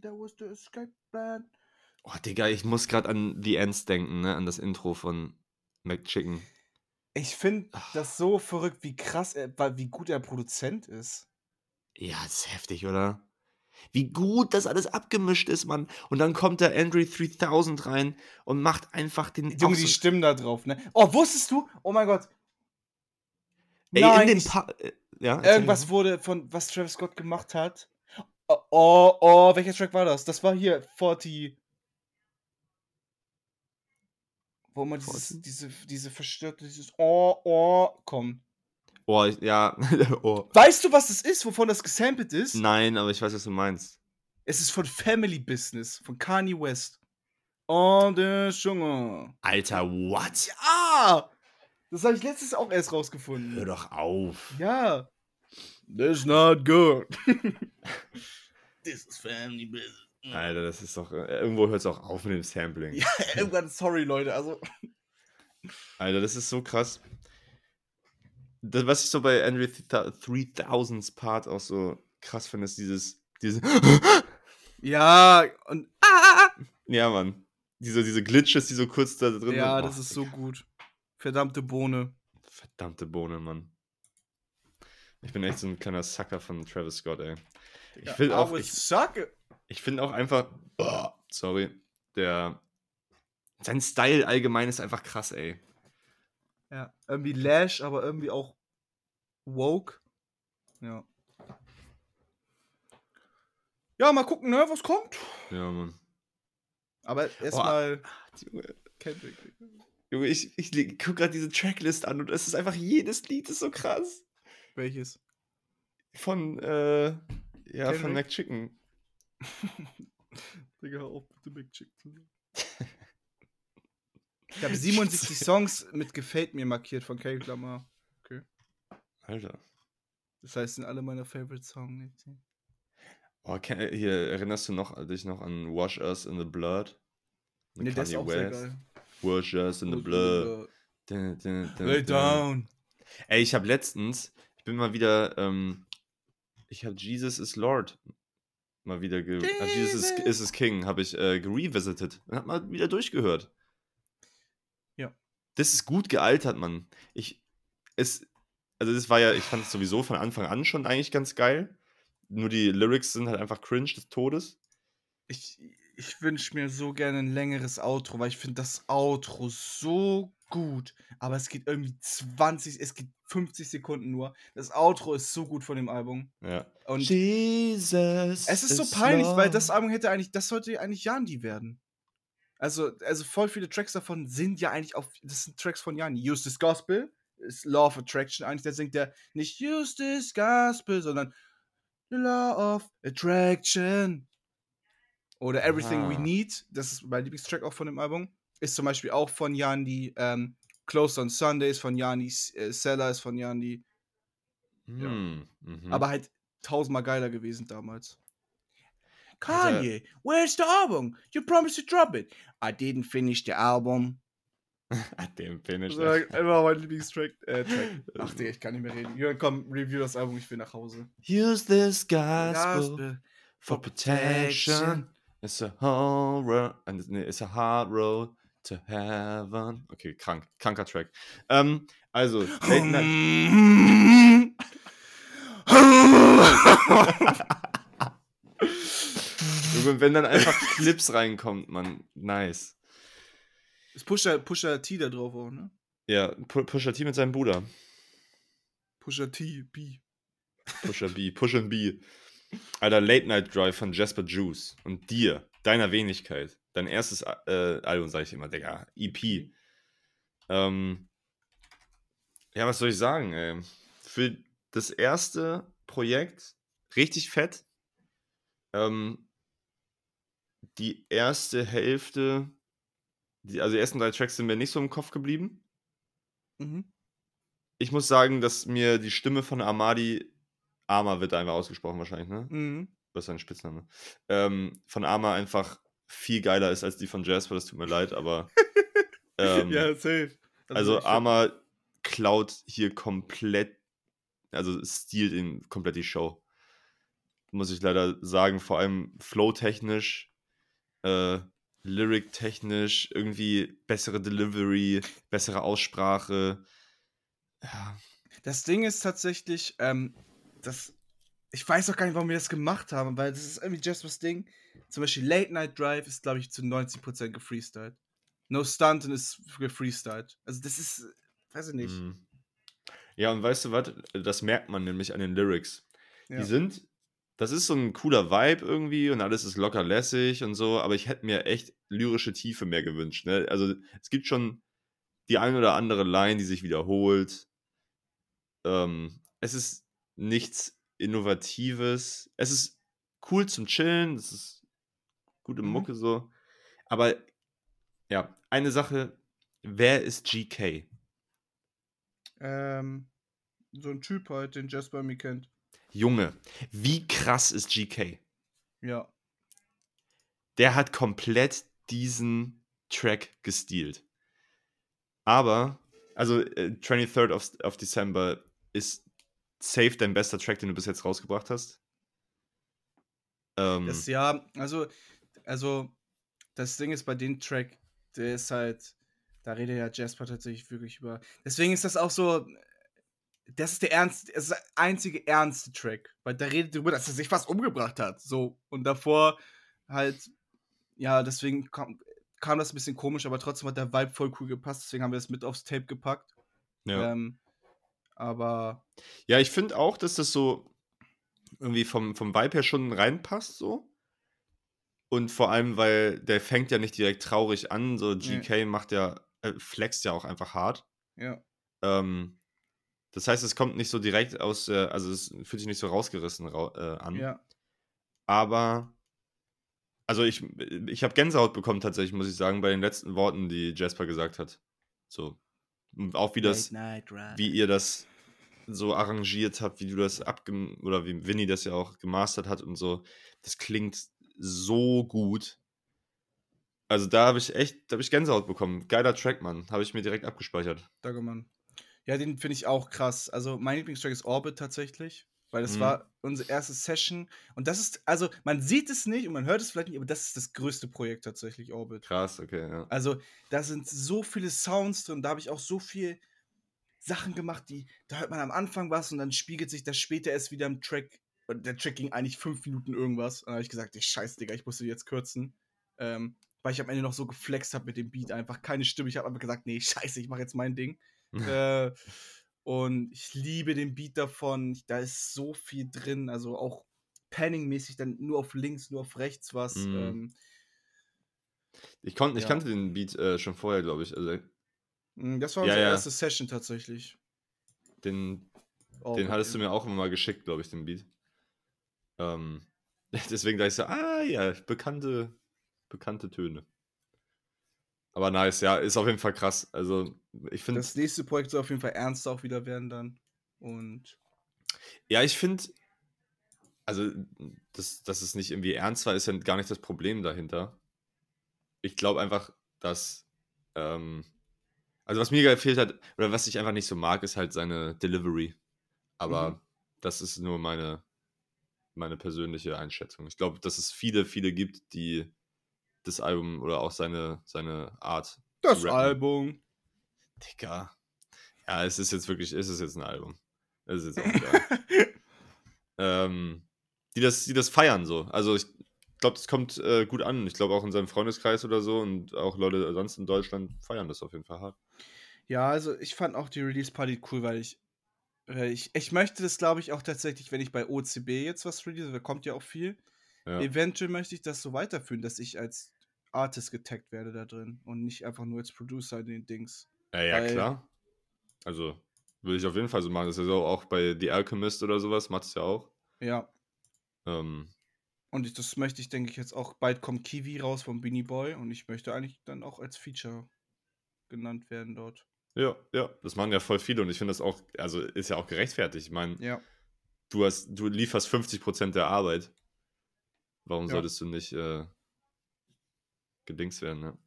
There was the escape plan. Oh, Digga, ich muss gerade an The Ends denken, ne? An das Intro von McChicken. Ich finde Ach. das so verrückt, wie krass er, wie gut er Produzent ist. Ja, das ist heftig, oder? Wie gut das alles abgemischt ist, Mann. Und dann kommt der Andre 3000 rein und macht einfach den. Junge, die Stimmen da drauf, ne? Oh, wusstest du? Oh mein Gott. Ey, Nein, in den ich- pa äh, ja, Irgendwas mal. wurde von, was Travis Scott gemacht hat. Oh, oh, oh, welcher Track war das? Das war hier 40. Wo man dieses, 40? diese, diese verstörte, dieses Oh, oh, kommt. Oh, ja. oh. Weißt du, was das ist, wovon das gesampelt ist? Nein, aber ich weiß, was du meinst. Es ist von Family Business, von Kanye West. Oh, der Junge. Alter, what? Ja! Das habe ich letztes auch erst Hör rausgefunden. doch auf. Ja. That's not good. This is Family Business. Alter, das ist doch. Äh, irgendwo hört es auch auf mit dem Sampling. Ja, irgendwann, sorry, Leute. Also, Alter, das ist so krass. Das, was ich so bei Andre 3000s Part auch so krass finde, ist dieses. dieses ja, und. Ah, ja, Mann. Diese, diese Glitches, die so kurz da drin ja, sind. das Oh, ist so gut. Verdammte Bohne. Verdammte Bohne, Mann. Ich bin echt so ein kleiner Sucker von Travis Scott, ey. Ich finde auch, ich, Sucke. Ich finde auch einfach, oh, sorry, der, sein Style allgemein ist einfach krass, ey. Ja, irgendwie Lash, aber irgendwie auch woke. Ja. Ja, mal gucken, ne, was kommt. Ja, Mann. Aber erstmal Junge, Kendrick. Junge, ich, ich gucke gerade diese Tracklist an und es ist einfach, jedes Lied ist so krass. Welches? Von, äh, ja, von Kendrick? McChicken. Digga, hör auf bitte Big Chick zu sagen. Ich habe 77 Songs mit Gefällt mir markiert von Kendrick Lamar. Alter. Das heißt, sind alle meine Favorite Songs. Oh, ke- hier, erinnerst du noch, dich noch an Wash Us in the Blood? Mit Ne, das ist Kanye auch sehr geil. Wash Us in the Blood. Dun, dun, dun, Lay down. Ey, ich habe letztens, ich bin mal wieder, ähm, ich habe Jesus is Lord mal wieder, ge äh, Jesus is, is is King, habe ich äh, gerevisited und hab mal wieder durchgehört. Ja. Das ist gut gealtert, Mann. Ich, es, also das war ja, ich fand es sowieso von Anfang an schon eigentlich ganz geil. Nur die Lyrics sind halt einfach cringe des Todes. Ich, ich wünsche mir so gerne ein längeres Outro, weil ich finde das Outro so gut. Aber es geht irgendwie 20, es geht 50 Sekunden nur. Das Outro ist so gut von dem Album. Ja. Und Jesus. es ist so is peinlich, weil das. Album hätte eigentlich, das sollte eigentlich Yandi werden. Also, also voll viele Tracks davon sind ja eigentlich auf, das sind Tracks von Yandi. Use this Gospel ist Law of Attraction. Eigentlich, da singt der nicht Use this Gospel, sondern The Law of Attraction. Oder Everything We Ah. Need, das ist mein Lieblingstrack auch von dem Album. Ist zum Beispiel auch von Yandi. Ähm, Closed on Sundays von Yandi. Äh, Seller ist von Yandi. Hm, mhm. Aber halt tausendmal geiler gewesen damals. Kanye, where's the album? You promised to drop it. I didn't finish the album. Dem Finish. Das war immer mein Lieblingstrack. Äh, Track. Ach, Digga, ich kann nicht mehr reden. Jürgen, komm, review das Album, ich will nach Hause. Use this gospel Gospel for protection. It's a road, and it's a hard road to heaven. Okay, krank, kranker Track. Ähm, also, Late Night, wenn dann einfach Clips reinkommt, man, nice. Ist Pusher, Pusher T da drauf auch, ne? Ja, Pu- Pusha T mit seinem Bruder. Pusher T, B. Pusha B, Pusha B. Alter, Late Night Drive von Jasper Juice und dir, deiner Wenigkeit. Dein erstes äh, Album, sag ich immer, Digga. EP. Ähm, ja, was soll ich sagen, ey? Für das erste Projekt richtig fett. Ähm, die erste Hälfte, die, also die ersten drei Tracks sind mir nicht so im Kopf geblieben. Mhm. Ich muss sagen, dass mir die Stimme von Amadi, Ama wird einfach ausgesprochen wahrscheinlich, ne? Mhm. Was ist sein Spitzname? Ähm, von Ama einfach viel geiler ist als die von Jasper, das tut mir leid, aber ähm, ja, safe. also find- Ama klaut hier komplett, also stiehlt ihm komplett die Show. muss ich leider sagen, vor allem flow-technisch, äh, lyric-technisch, irgendwie bessere Delivery, bessere Aussprache. Ja. Das Ding ist tatsächlich, ähm, das, ich weiß auch gar nicht, warum wir das gemacht haben, weil das ist irgendwie Jaspers Ding. Zum Beispiel Late Night Drive ist, glaube ich, zu 90% gefreestylt. No Stunten ist gefreestylt. Also das ist, weiß ich nicht. Mhm. Ja, und weißt du was? Das merkt man nämlich an den Lyrics. Ja. Die sind, das ist so ein cooler Vibe irgendwie und alles ist locker lässig und so, aber ich hätte mir echt lyrische Tiefe mehr gewünscht. Ne? Also es gibt schon die ein oder andere Line, die sich wiederholt. Ähm, es ist nichts Innovatives. Es ist cool zum Chillen, es ist gute Mhm. Mucke so. Aber ja, eine Sache, wer ist GK? Ähm, so ein Typ halt, den Jasper mir kennt. Junge, wie krass ist GK? Ja. Der hat komplett diesen Track gestealt. Aber, also äh, 23rd of, of December ist safe dein bester Track, den du bis jetzt rausgebracht hast. Ähm, Das, ja, also, also, das Ding ist bei dem Track, der ist halt, da redet ja Jasper tatsächlich wirklich über. Deswegen ist das auch so, das ist der ernst, das ist der einzige ernste Track, weil da redet darüber, dass er sich fast umgebracht hat. So, und davor halt, ja, deswegen kam, kam das ein bisschen komisch, aber trotzdem hat der Vibe voll cool gepasst, deswegen haben wir das mit aufs Tape gepackt. ja. Ähm, aber ja, ich finde auch, dass das so irgendwie vom, vom Vibe her schon reinpasst so. Und vor allem, weil der fängt ja nicht direkt traurig an, so Nee. GK macht ja, äh, flext ja auch einfach hart. ja, Ähm, das heißt, es kommt nicht so direkt aus, äh, also es fühlt sich nicht so rausgerissen rau äh, an. ja, Aber, also ich, ich habe Gänsehaut bekommen tatsächlich, muss ich sagen, bei den letzten Worten, die Jasper gesagt hat. So. Und auch wie das, Night wie ihr das so arrangiert habt, wie du das abgem oder wie Vinny das ja auch gemastert hat und so. Das klingt so gut. Also da habe ich echt, da habe ich Gänsehaut bekommen. Geiler Track, Mann. Habe ich mir direkt abgespeichert. Danke, Mann. Ja, den finde ich auch krass. Also, mein Lieblingstrack ist Orbit tatsächlich, weil das Mhm. war unsere erste Session. Und das ist, also, man sieht es nicht und man hört es vielleicht nicht, aber das ist das größte Projekt tatsächlich, Orbit. Krass, okay, ja. Also, da sind so viele Sounds drin, da habe ich auch so viel Sachen gemacht, die, da hört man am Anfang was und dann spiegelt sich das später erst wieder im Track. Und der Track ging eigentlich fünf Minuten irgendwas. Und dann habe ich gesagt, ich scheiß, Digga, ich musste jetzt kürzen. Ähm, weil ich am Ende noch so geflext habe mit dem Beat, einfach keine Stimme. Ich habe einfach gesagt, nee, scheiße, ich mache jetzt mein Ding. äh, und ich liebe den Beat davon. Ich- Da ist so viel drin. Also auch Panning-mäßig, dann nur auf links, nur auf rechts was. Mhm. Ähm, Ich, kon, ich Ja. kannte den Beat äh, schon vorher, glaube ich. Also das war Ja, unsere ja. erste Session tatsächlich. den, Oh, den hattest du mir auch immer mal geschickt, glaube ich, den Beat. Ähm, deswegen dachte ich so, ah ja, bekannte, bekannte Töne. Aber nice, ja, ist auf jeden Fall krass. Also ich finde, Das nächste Projekt soll auf jeden Fall ernst auch wieder werden dann. Und ja, ich finde, also dass, dass es nicht irgendwie ernst war, ist ja gar nicht das Problem dahinter. Ich glaube einfach, dass, ähm, also was mir gefehlt hat, oder was ich einfach nicht so mag, ist halt seine Delivery. Aber Mhm. das ist nur meine, meine persönliche Einschätzung. Ich glaube, dass es viele, viele gibt, die das Album oder auch seine, seine Art. das. Album. Digga. Ja, es ist jetzt wirklich, es ist jetzt ein Album. Es ist jetzt auch ähm, die, das, die das feiern so. Also ich glaube, das kommt äh, gut an. Ich glaube auch in seinem Freundeskreis oder so und auch Leute sonst in Deutschland feiern das auf jeden Fall hart. Ja, also ich fand auch die Release-Party cool, weil ich, ich, ich möchte das, glaube ich, auch tatsächlich, wenn ich bei OCB jetzt was release, da kommt ja auch viel, Ja. eventuell möchte ich das so weiterführen, dass ich als Artist getaggt werde da drin und nicht einfach nur als Producer in den Dings. Ja, ja, Weil- klar. Also, würde ich auf jeden Fall so machen. Das ist ja so auch bei The Alchemist oder sowas, macht es ja auch. Ja, Ähm, und ich, das möchte ich, denke ich, jetzt auch, bald kommt Kiwi raus vom Beanie Boy und ich möchte eigentlich dann auch als Feature genannt werden dort. Ja, ja, das machen ja voll viele und ich finde das auch, also ist ja auch gerechtfertigt. Ich meine, Ja, du hast, du lieferst 50% der Arbeit. Warum Ja. solltest du nicht äh, gedings werden, ne?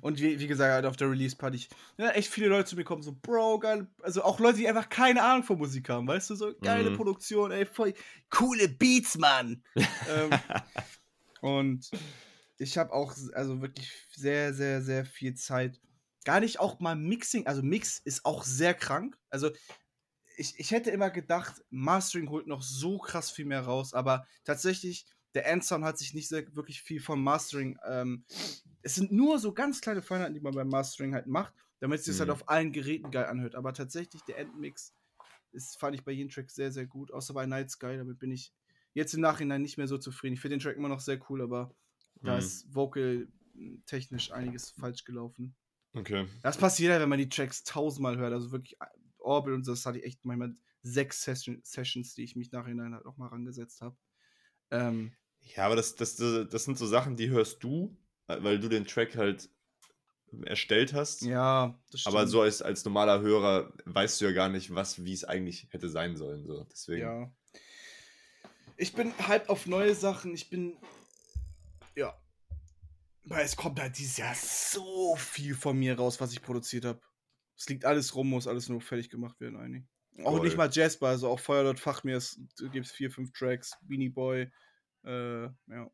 Und wie, wie gesagt, halt auf der Release-Party, ja, echt viele Leute zu mir kommen, so, Bro, geil. Also auch Leute, die einfach keine Ahnung von Musik haben, weißt du, so geile Mhm. Produktion, ey, voll coole Beats, Mann. ähm, und ich habe auch also wirklich sehr, sehr, sehr viel Zeit. Gar nicht auch mal Mixing, also Mix ist auch sehr krank. Also ich, ich hätte immer gedacht, Mastering holt noch so krass viel mehr raus, aber tatsächlich, der Endsound hat sich nicht sehr, wirklich viel vom Mastering. Ähm, es sind nur so ganz kleine Feinheiten, die man beim Mastering halt macht, damit es sich halt Mhm. auf allen Geräten geil anhört. Aber tatsächlich, der Endmix ist, fand ich bei jedem Track sehr, sehr gut, außer bei Night Sky. Damit bin ich jetzt im Nachhinein nicht mehr so zufrieden. Ich finde den Track immer noch sehr cool, aber da Mhm. ist vocal technisch einiges falsch gelaufen. Okay. Das passiert ja, wenn man die Tracks tausendmal hört. Also wirklich, äh, Orbit und so, das hatte ich echt manchmal sechs Session Sessions, die ich mich nachhinein halt auch mal rangesetzt habe. Ähm, Ja, aber das, das, das sind so Sachen, die hörst du, äh, weil du den Track halt erstellt hast. ja, das stimmt. Aber so als, als normaler Hörer weißt du ja gar nicht, was, wie es eigentlich hätte sein sollen. So. Deswegen. Ja. Ich bin halt auf neue Sachen. Ich bin. Weil es kommt halt dieses Jahr so viel von mir raus, was ich produziert habe. Es liegt alles rum, muss alles nur fertig gemacht werden, eigentlich. Auch nicht mal Jasper, also auch Feuerlord Fachmir, es gibt vier, fünf Tracks, Beanie Boy, äh, ja.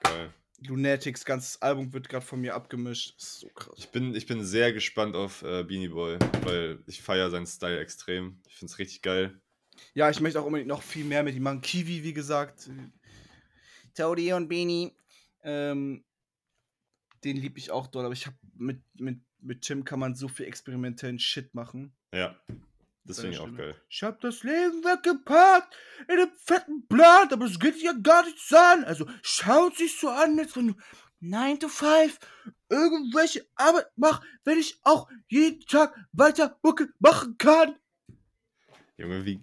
Geil. Lunatics, ganzes Album wird gerade von mir abgemischt. Das ist so krass. Ich bin, ich bin sehr gespannt auf äh, Beanie Boy, weil ich feiere seinen Style extrem. Ich finde es richtig geil. Ja, ich möchte auch unbedingt noch viel mehr mit ihm machen. Kiwi, wie gesagt. Toadie und Beanie. Ähm, den liebe ich auch dort, aber ich habe mit, mit, mit Tim kann man so viel experimentellen Shit machen. Ja. Das finde ich auch geil. Ich hab das Leben weggepackt in einem fetten Blatt, aber es geht ja gar nichts an. Also schaut sich so an, als wenn du 9 to 5 irgendwelche Arbeit mach, wenn ich auch jeden Tag weiter Mucke machen kann. Junge, wie.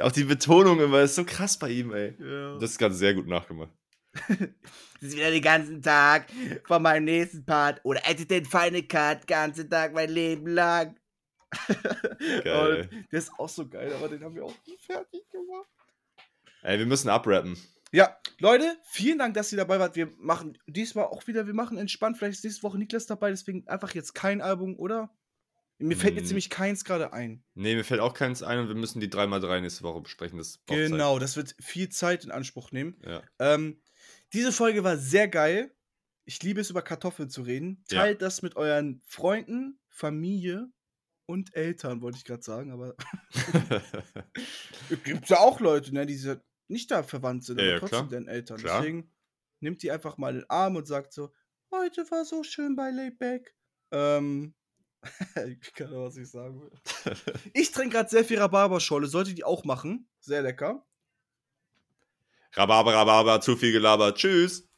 Auch die Betonung immer ist so krass bei ihm, ey. Ja. Das ist gerade sehr gut nachgemacht. Das ist wieder den ganzen Tag von meinem nächsten Part. Oder hätte den Final Cut, ganzen Tag mein Leben lang. Geil. Und der ist auch so geil, aber den haben wir auch nie fertig gemacht. Ey, wir müssen abrappen. Ja, Leute, vielen Dank, dass ihr dabei wart. Wir machen diesmal auch wieder, wir machen entspannt. Vielleicht ist nächste Woche Niklas dabei, deswegen einfach jetzt kein Album, oder? Mir fällt jetzt Mm. nämlich keins gerade ein. Nee, mir fällt auch keins ein und wir müssen die 3x3 nächste Woche besprechen. Das braucht Zeit. Genau, das wird viel Zeit in Anspruch nehmen. Ja. Ähm, diese Folge war sehr geil. Ich liebe es, über Kartoffeln zu reden. Ja. Teilt das mit euren Freunden, Familie und Eltern, wollte ich gerade sagen, aber es gibt ja auch Leute, ne, die nicht da verwandt sind, Ja, aber ja, trotzdem klar. deren Eltern. Klar. Deswegen nimmt die einfach mal in den Arm und sagt so, heute war so schön bei Layback. Ähm, ich kann auch, was ich sagen will. Ich trinke gerade sehr viel Rhabarberscholle, solltet ihr auch machen. Sehr lecker. Rhabarber, Rhabarber, zu viel gelabert. Tschüss.